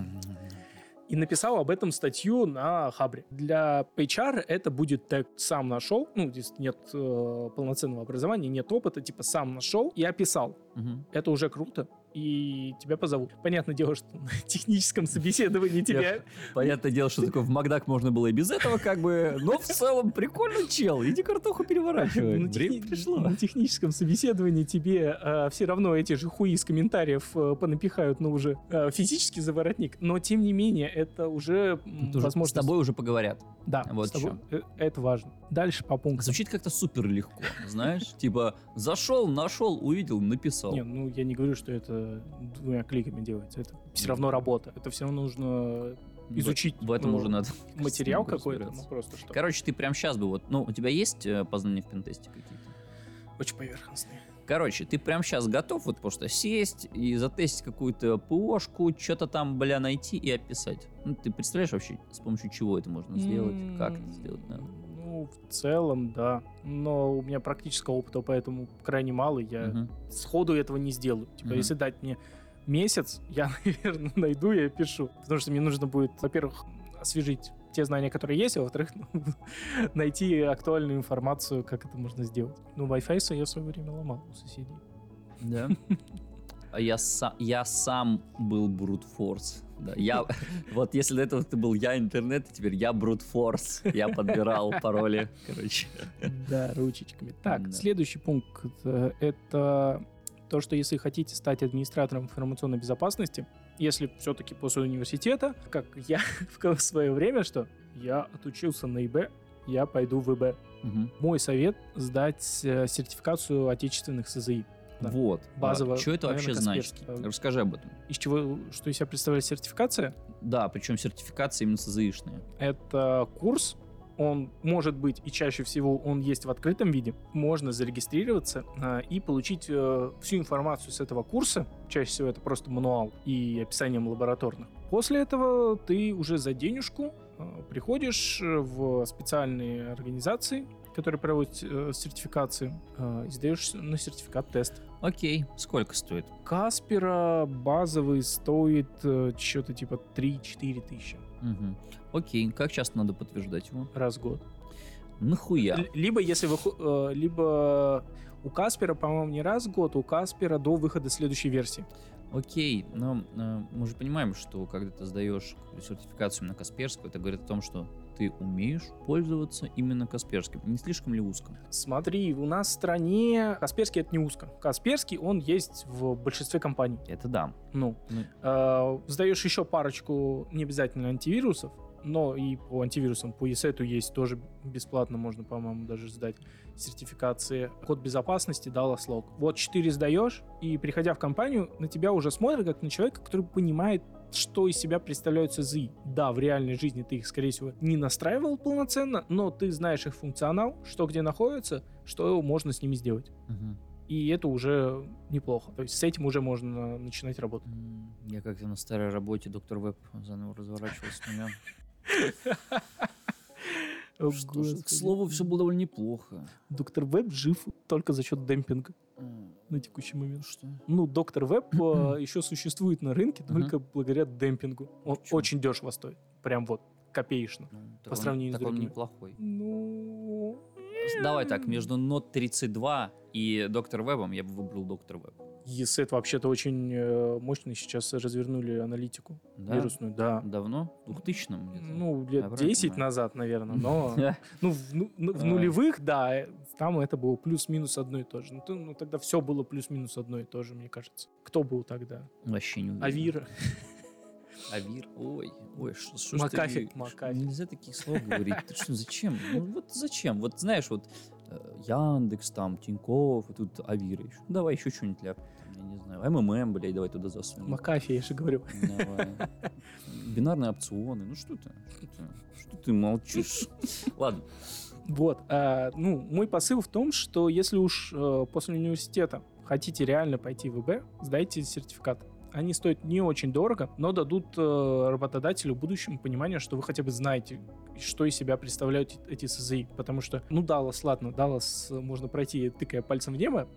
И написал об этом статью на Хабре. Для HR это будет тег «сам нашел». Ну, здесь нет э, полноценного образования, нет опыта, типа «сам нашел» и описал. мгм. Это уже круто. И тебя позовут. Понятное дело, что на [laughs] техническом собеседовании тебя [laughs] Понятное дело, что такое в Макдак можно было и без этого, как бы, но в целом прикольно, чел. Иди картоху переворачивай. на, Время техни- пришло. на техническом собеседовании тебе все равно эти же хуи из комментариев э, понапихают, но уже э, физически за воротник. Но тем не менее, это уже уже возможно. С тобой уже поговорят. Да, вот с тобой- э, это важно. Дальше по пунктам. Звучит как-то супер легко, знаешь? Типа, зашел, нашел, увидел, написал. Не, ну я не говорю, что это двумя кликами делается. Это все равно работа. Это все равно нужно изучить В этом ну, уже надо [laughs] материал какой-то. Ну, просто что. Короче, ты прям сейчас бы вот, ну, у тебя есть э, познания в пентесте какие-то? Очень поверхностные. Короче, ты прям сейчас готов вот просто сесть и затестить какую-то ПОшку, что-то там, бля, найти и описать. Ну, ты представляешь вообще, с помощью чего это можно сделать, как это сделать надо? Ну, в целом, да. Но у меня практического опыта поэтому крайне мало. Я Мгм. сходу этого не сделаю. Типа, Мгм. если дать мне месяц, [laughs] я, наверное, найду и опишу. Потому что мне нужно будет, во-первых, освежить те знания, которые есть, а во-вторых, [laughs] найти актуальную информацию, как это можно сделать. Ну, Wi-Fi я в свое время ломал у соседей. Да. [laughs] А я, са- я сам был force. Да, я, [laughs] вот если до этого ты был я интернет, теперь я brute force. Я подбирал пароли, короче. Да, ручечками. Так, Да. следующий пункт э, это то, что если хотите стать администратором информационной безопасности, если все-таки после университета, как я [laughs] в свое время, что я отучился на ИБ, я пойду в ИБ. Мгм. Мой совет сдать э, сертификацию отечественных СЗИ. Да. Вот. Базово, Что это вообще значит? Расскажи об этом. Из чего, что из себя представляет сертификация? Да, причем сертификация именно СЗИшная. Это курс, он может быть и чаще всего он есть в открытом виде. Можно зарегистрироваться а, и получить э, всю информацию с этого курса. Чаще всего это просто мануал и описанием лабораторных. После этого ты уже за денежку э, приходишь э, в специальные организации, которые проводят э, сертификации, э, и сдаешь на сертификат тест. Окей, сколько стоит? Каспера базовый стоит э, что-то типа 3-4 тысячи Мгм. Окей, как часто надо подтверждать его? раз в год. Нахуя? Л- Либо если вы, э, либо у Каспера, по-моему, не раз в год, у Каспера до выхода следующей версии. Окей, но э, мы же понимаем, что когда ты сдаешь сертификацию на Касперскую, это говорит о том, что ты умеешь пользоваться именно Касперским. Не слишком ли узко? Смотри, у нас в стране Касперский это не узко. Касперский, он есть в большинстве компаний. Это да. Ну, Ну, э, сдаешь еще парочку, не обязательно антивирусов, но и по антивирусам, по ESET есть тоже бесплатно, можно, по-моему, даже сдать сертификации. Код безопасности дал слог. Вот 4 сдаешь, и приходя в компанию, на тебя уже смотрят как на человека, который понимает, что из себя представляют СЗИ. Да, в реальной жизни ты их, скорее всего, не настраивал полноценно, но ты знаешь их функционал, что где находится, что можно с ними сделать. мгм. И это уже неплохо. То есть с этим уже можно начинать работу. Я как-то на старой работе доктор Веб заново разворачивал с нуля. [laughs] О, Что ж, К слову, все было довольно неплохо. Доктор Веб жив только за счет демпинга на текущий момент. Что? Ну, доктор Веб э, еще существует на рынке только благодаря демпингу. Он Почему? очень дешево стоит. Прям вот копеечно. Ну, По сравнению с другими. неплохой. Ну... Давай так, между Note 32 и Доктор Вебом я бы выбрал Доктор Веб. ESET вообще-то очень э, мощно сейчас развернули аналитику Да? вирусную. Да. Давно? В 2000-м где-то? Ну, лет правильно 10 понимаю? назад, наверное, но... [laughs] Ну, в, ну, нулевых, да, э, там это было плюс-минус одно и то же. Ну, ну, тогда все было плюс-минус одно и то же, мне кажется. Кто был тогда? Вообще не уверен. Avira. [laughs] Avira. Ой, ой, что что ж ты- McAfee. Нельзя таких слов говорить. Ты что, зачем? Ну вот зачем? Вот знаешь, вот э, Яндекс, там, Тинькофф, и тут Avira еще. Ну, давай еще что-нибудь ляп. Я не знаю, МММ, блядь, давай туда засунем. McAfee, я же говорю. Давай. Бинарные опционы. Ну что ты? Что ты, что ты молчишь? Ладно. Вот, а, ну, мой посыл в том, что если уж э, после университета хотите реально пойти в ИБ, сдайте сертификат. Они стоят не очень дорого, но дадут э, работодателю будущему понимание, что вы хотя бы знаете, что из себя представляют эти СЗИ. Потому что, ну, Даллас, ладно, Даллас э, можно пройти, тыкая пальцем в небо,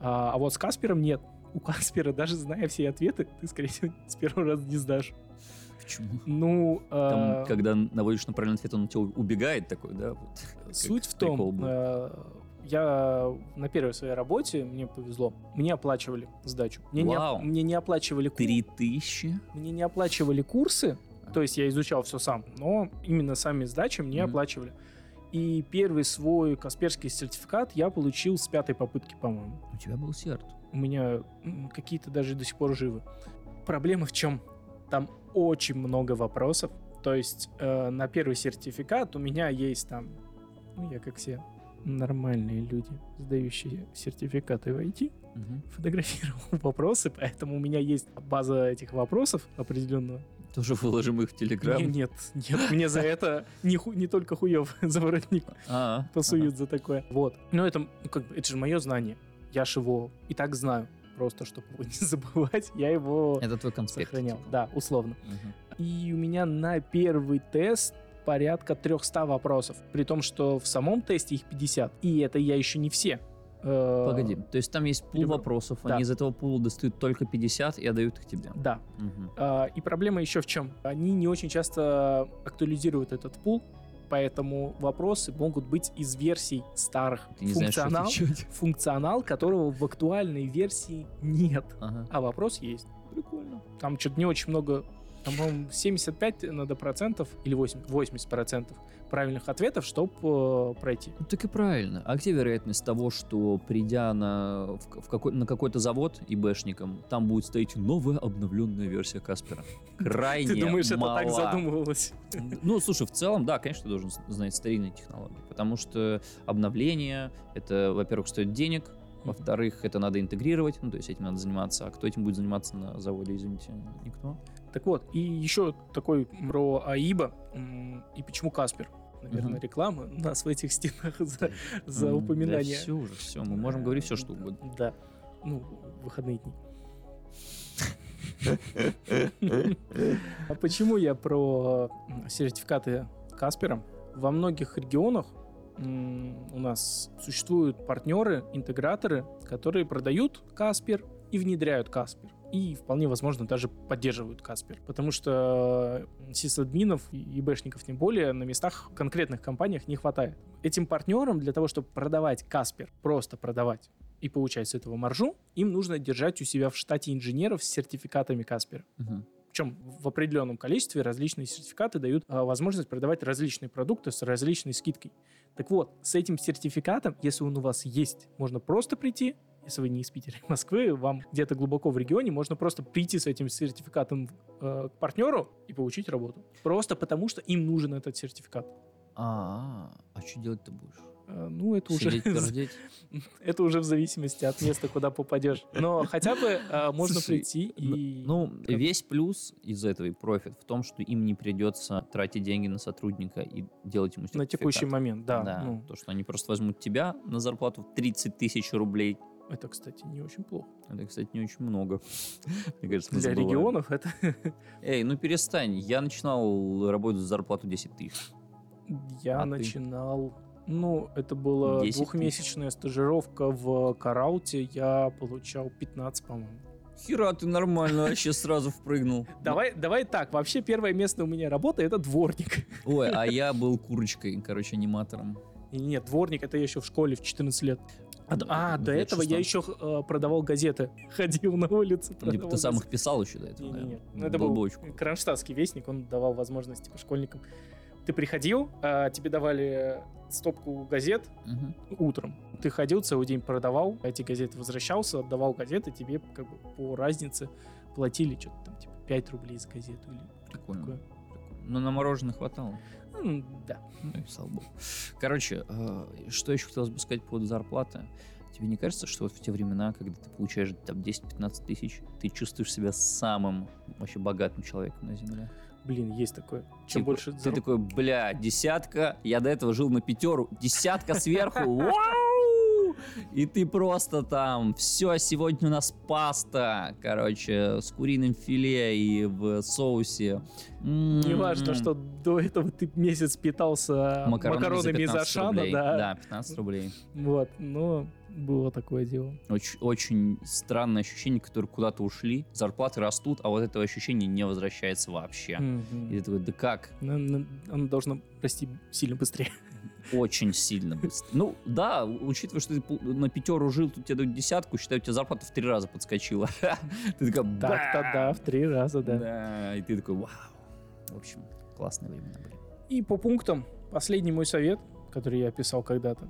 а, а вот с Каспером нет. У Каспера, даже зная все ответы, ты, скорее всего, [laughs] с первого раза не сдашь. Почему? Ну, Там, э, когда наводишь на правильный ответ, он от тебя убегает такой, да? Вот. Суть в том, э, я на первой своей работе, мне повезло, мне оплачивали сдачу. Мне, не, Вау. мне не оплачивали Три тысячи? мне не оплачивали курсы, то есть я изучал все сам, но именно сами сдачи мне Мгм. оплачивали. И первый свой Касперский сертификат я получил с пятой попытки, по-моему. У тебя был серт. У меня какие-то даже до сих пор живы. Проблема в чем? Там очень много вопросов. То есть э, на первый сертификат у меня есть там, ну я как все нормальные люди, сдающие сертификаты в IT, Мгм. фотографировал [laughs] вопросы, поэтому у меня есть база этих вопросов определенного. Тоже выложим их в Телеграм. Не- Нет, нет, мне за [laughs] это не, ху- не только хуев [laughs] за воротник А, посуют за такое. Вот. Но это, ну, как бы, это же мое знание. Я ж его и так знаю. Просто, чтобы его не забывать, я его. Это твой конспект. сохранял. типа. Да, условно. Мгм. И у меня на первый тест порядка 300 вопросов. При том, что в самом тесте их 50. И это я еще не все. Э, Погоди, то есть там есть пул перебрал. вопросов, Да. они из этого пула достают только 50 и отдают их тебе. Да. А, И проблема еще в чем? Они не очень часто актуализируют этот пул, поэтому вопросы могут быть из версий старых. Ты не знаешь, Функционал, отвечать. функционал которого в актуальной версии нет. Ага. А вопрос есть. Прикольно. Там что-то не очень много, там, по-моему, 75 надо процентов или 8, 80 процентов правильных ответов, чтобы пройти. Ну так и правильно. А где вероятность того, что придя на, в, в какой, на какой-то завод ИБшником, там будет стоять новая обновленная версия Каспера? [laughs] Крайне Ты думаешь, это так мала. задумывалось? Ну, слушай, в целом, да, конечно, ты должен знать старинные технологии, потому что обновление, это, во-первых, стоит денег, во-вторых, это надо интегрировать, ну, то есть этим надо заниматься. А кто этим будет заниматься на заводе, извините, никто? Так вот, и еще такой про АИБа и почему Каспер. Наверное, Мгм. реклама у нас в этих стенах за, за упоминание. Да все уже, все, мы можем говорить все, что угодно. Да. Ну, выходные дни. [laughs] А почему я про сертификаты Каспера? Во многих регионах у нас существуют партнеры, интеграторы, которые продают Каспер и внедряют Каспер. И вполне возможно даже поддерживают Каспер. Потому что сисадминов и ИБшников тем более на местах в конкретных компаниях не хватает. Этим партнерам для того, чтобы продавать Каспер, просто продавать и получать с этого маржу, им нужно держать у себя в штате инженеров с сертификатами Каспера. Мгм. Причем в определенном количестве различные сертификаты дают а, возможность продавать различные продукты с различной скидкой. Так вот, с этим сертификатом, если он у вас есть, можно просто прийти, если вы не из Питера [laughs] Москвы, вам где-то глубоко в регионе, можно просто прийти с этим сертификатом э, к партнеру и получить работу. Просто потому, что им нужен этот сертификат. А, а что делать-то будешь? Э, ну, это уже, [laughs] [laughs] это уже в зависимости от места, куда попадешь. Но хотя бы э, можно Слушай, прийти и... Ну, весь плюс из этого и профит в том, что им не придется тратить деньги на сотрудника и делать ему на сертификат. текущий момент, да. Да, ну, то, что они просто возьмут тебя на зарплату в 30 тысяч рублей. это, кстати, не очень плохо. Это, кстати, не очень много. [laughs] Мне кажется, Для забываем. регионов это... Эй, ну перестань. Я начинал работать за зарплату 10 тысяч. Я А ты? Ну, это была 10 двухмесячная стажировка в Карауте. Я получал 15, по-моему. Хера, ты нормально вообще сразу впрыгнул. [laughs] Давай, давай так. Вообще, первое место у меня работа — это дворник. [laughs] Ой, а я был курочкой, короче, аниматором. Нет, дворник — это я еще в школе в 14 лет. А, д- а, до этого я 16. еще э, продавал газеты. [laughs] Ходил на улице, Типа продавал ты сам газеты. их писал еще до этого, Не-не-не. да? Ну, это был Бочку. кронштадтский вестник, он давал возможность типа, школьникам. Ты приходил, а, тебе давали стопку газет Мгм. утром. Ты ходил целый день, продавал эти газеты, возвращался, отдавал газеты, тебе как бы по разнице платили что-то там, типа 5 рублей за газету. Или Прикольно. такое. Ну, на мороженое хватало. Ну, да. Ну и слава богу. Короче, э, что еще хотелось бы сказать по поводу зарплаты? Тебе не кажется, что вот в те времена, когда ты получаешь там 10-15 тысяч, ты чувствуешь себя самым вообще богатым человеком на земле? Блин, есть такое. Чем Типа, больше Ты зараб- такой, бля, десятка, я до этого жил на пятеру, десятка сверху, [laughs] вау! И ты просто там, все, сегодня у нас паста, короче, с куриным филе и в соусе. М-м-м. Неважно, что до этого ты месяц питался макаронами, из 15 Ашана, да. Да, 15 рублей. Вот, но было такое дело. Очень, очень странное ощущение, которые куда-то ушли, зарплаты растут, а вот этого ощущения не возвращается вообще. Мгм. И ты такой, да как? На- на- Оно должно расти сильно быстрее. Очень сильно быстро. Ну, да, учитывая, что ты на пятеру жил, тут тебе дают десятку, считай, у тебя зарплата в три раза подскочила. [laughs] Ты такая, Так-то да, в три раза, да. Да, и ты такой, вау. В общем, классные времена были. И по пунктам, последний мой совет, который я писал когда-то.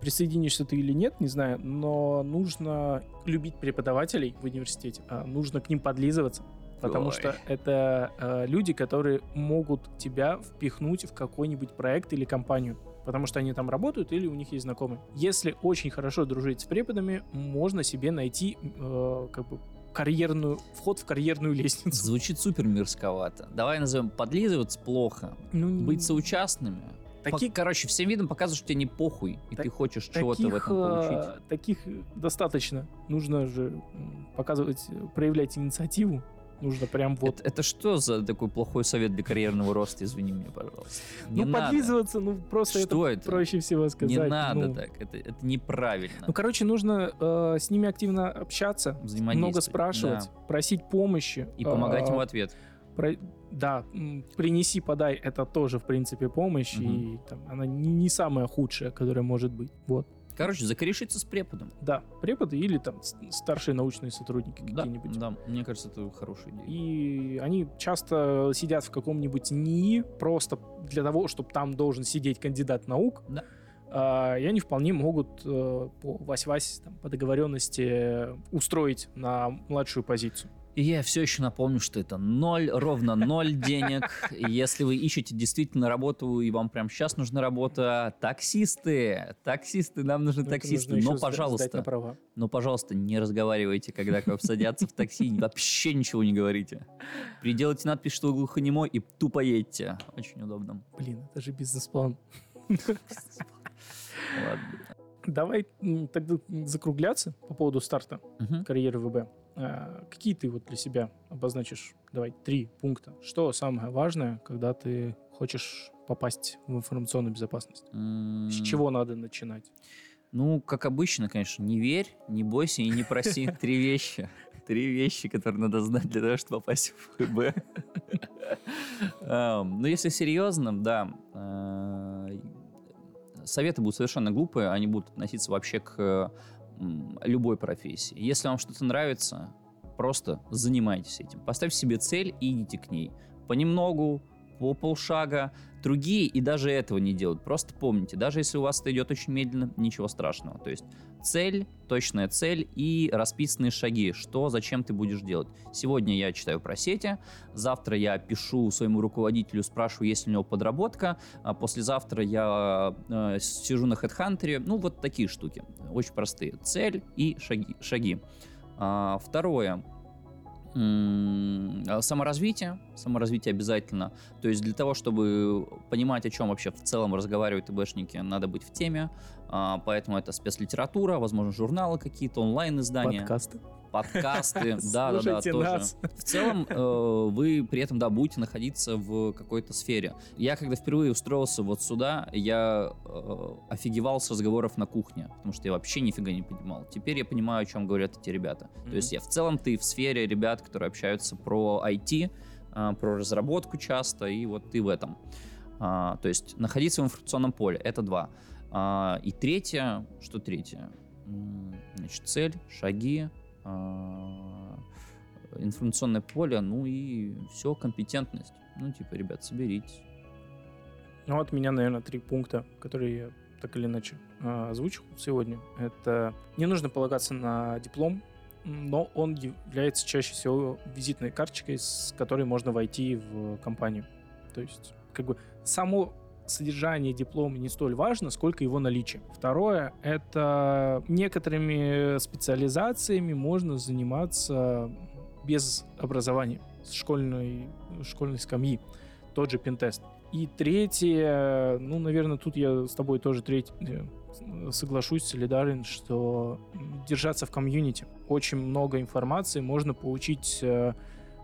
Присоединишься ты или нет, не знаю, но нужно любить преподавателей в университете, а нужно к ним подлизываться, потому Ой. что это э, люди, которые могут тебя впихнуть в какой-нибудь проект или компанию, потому что они там работают или у них есть знакомые. Если очень хорошо дружить с преподами, можно себе найти э, как бы карьерную вход в карьерную лестницу. Звучит супер мерзковато. Давай назовем подлизываться плохо, Ну, быть соучастными. Пок- Короче, всем видом показывать, что тебе не похуй, и Так- ты хочешь чего-то в этом э, получить. таких достаточно. Нужно же показывать, э, проявлять инициативу. Нужно прям вот. Это, это что за такой плохой совет для карьерного роста, извини меня, пожалуйста. Не ну, надо. подлизываться, ну просто Что это, это? проще всего сказать. Не надо ну. так, это, это неправильно. Ну, короче, нужно э, с ними активно общаться, много спрашивать, просить помощи. И помогать э, им в ответ. про- Да, принеси, подай, это тоже, в принципе, помощь, Мгм. и там, она не, не самая худшая, которая может быть. Вот. Короче, закорешиться с преподом. Да, преподы или там старшие научные сотрудники Да, какие-нибудь. да, мне кажется, это хорошая идея. И они часто сидят в каком-нибудь НИИ просто для того, чтобы там должен сидеть кандидат наук. Да. А, и они вполне могут э, по вась-вась там, по договоренности э, устроить на младшую позицию. И я все еще напомню, что это ноль, ровно ноль денег. Если вы ищете действительно работу, и вам прямо сейчас нужна работа, таксисты, таксисты, нам нужны Ну, таксисты. нужно Но, пожалуйста, но, пожалуйста, не разговаривайте, когда к вам садятся в такси, вообще ничего не говорите. Приделайте надпись, что вы глухонемой, и тупо едьте. Очень удобно. Блин, это же бизнес-план. Ладно. Давай тогда закругляться по поводу старта Мгм. карьеры ВБ. А, какие ты вот для себя обозначишь? Давай, три пункта. Что самое важное, когда ты хочешь попасть в информационную безопасность? С М, чего надо начинать? Ну, как обычно, конечно, не верь, не бойся и не проси. [laughs] Три вещи. Три вещи, которые надо знать для того, чтобы попасть в ФБ. Эм, Ну, если серьезно, да, э, советы будут совершенно глупые, они будут относиться вообще к любой профессии. Если вам что-то нравится, просто занимайтесь этим. Поставьте себе цель и идите к ней. Понемногу, по полшага. Другие и даже этого не делают. Просто помните, даже если у вас это идет очень медленно, ничего страшного. То есть цель, точная цель и расписанные шаги, что, зачем ты будешь делать. Сегодня я читаю про сети, завтра я пишу своему руководителю, спрашиваю, есть ли у него подработка, а послезавтра я э, сижу на HeadHunter. Ну, вот такие штуки. Очень простые. Цель и шаги. шаги. А, второе. А, Саморазвитие. Саморазвитие обязательно. То есть для того, чтобы понимать, о чем вообще в целом разговаривают ИБшники, надо быть в теме. А, Поэтому это спецлитература, возможно, журналы какие-то, онлайн-издания, Подкасты. подкасты. [laughs] Да, да, да, тоже. В целом, э, вы при этом, да, будете находиться в какой-то сфере. Я, когда впервые устроился вот сюда, я э, офигевал с разговоров на кухне, потому что я вообще нифига не понимал. Теперь я понимаю, о чем говорят эти ребята. То есть я в целом, ты в сфере ребят, которые общаются про IT, э, про разработку часто, и вот ты в этом. А, то есть находиться в информационном поле, это два. А, и третье, что третье? Значит, цель, шаги, а, информационное поле, ну и все, компетентность. Ну, типа, ребят, соберитесь. Ну, от меня, наверное, три пункта, которые я так или иначе а, озвучил сегодня. Это не нужно полагаться на диплом но он является чаще всего визитной карточкой, с которой можно войти в компанию. То есть, как бы, само содержание диплома не столь важно, сколько его наличие. Второе, это некоторыми специализациями можно заниматься без образования, с школьной, школьной скамьи. Тот же пентест. И третье, ну, наверное, тут я с тобой тоже треть, э, соглашусь, солидарен, что держаться в комьюнити. Очень много информации можно получить э,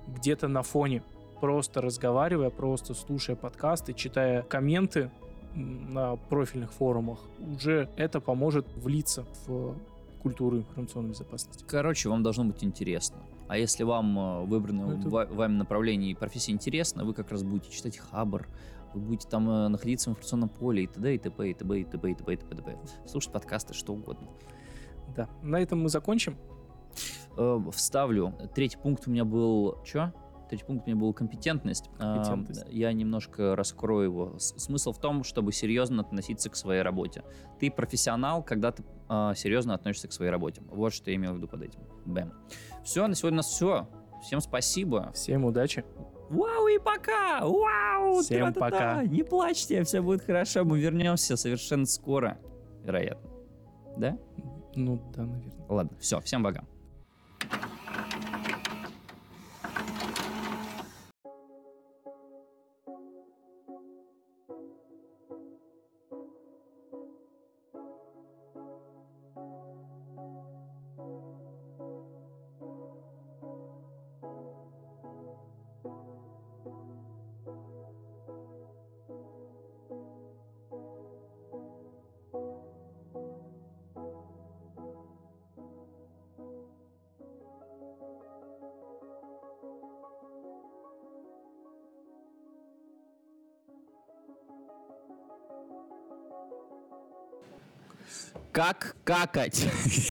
где-то на фоне просто разговаривая, просто слушая подкасты, читая комменты на профильных форумах, уже это поможет влиться в культуру информационной безопасности. Короче, вам должно быть интересно. А если вам э, выбранное Это- ва- вами направление и профессия интересна, вы как раз будете читать Хабр, вы будете там э, находиться в информационном поле и т.д. и т.п. и т.б. и т.п. и т.п. и т.п. и т.п. Слушать подкасты, что угодно. Да, на этом мы закончим. Э, Вставлю. Третий пункт у меня был... Чё? Третий пункт у меня был компетентность. Компетентность. Я немножко раскрою его. Смысл в том, чтобы серьезно относиться к своей работе. Ты профессионал, когда ты а, серьезно относишься к своей работе. Вот что я имел в виду под этим. Бэм. Все, на сегодня у нас все. Всем спасибо. Всем удачи. Вау и пока! Вау! Всем тра-та-та! пока. Не плачьте, все будет хорошо. Мы вернемся совершенно скоро. Вероятно. Да? Ну да, наверное. Ладно, все, всем пока. Как какать?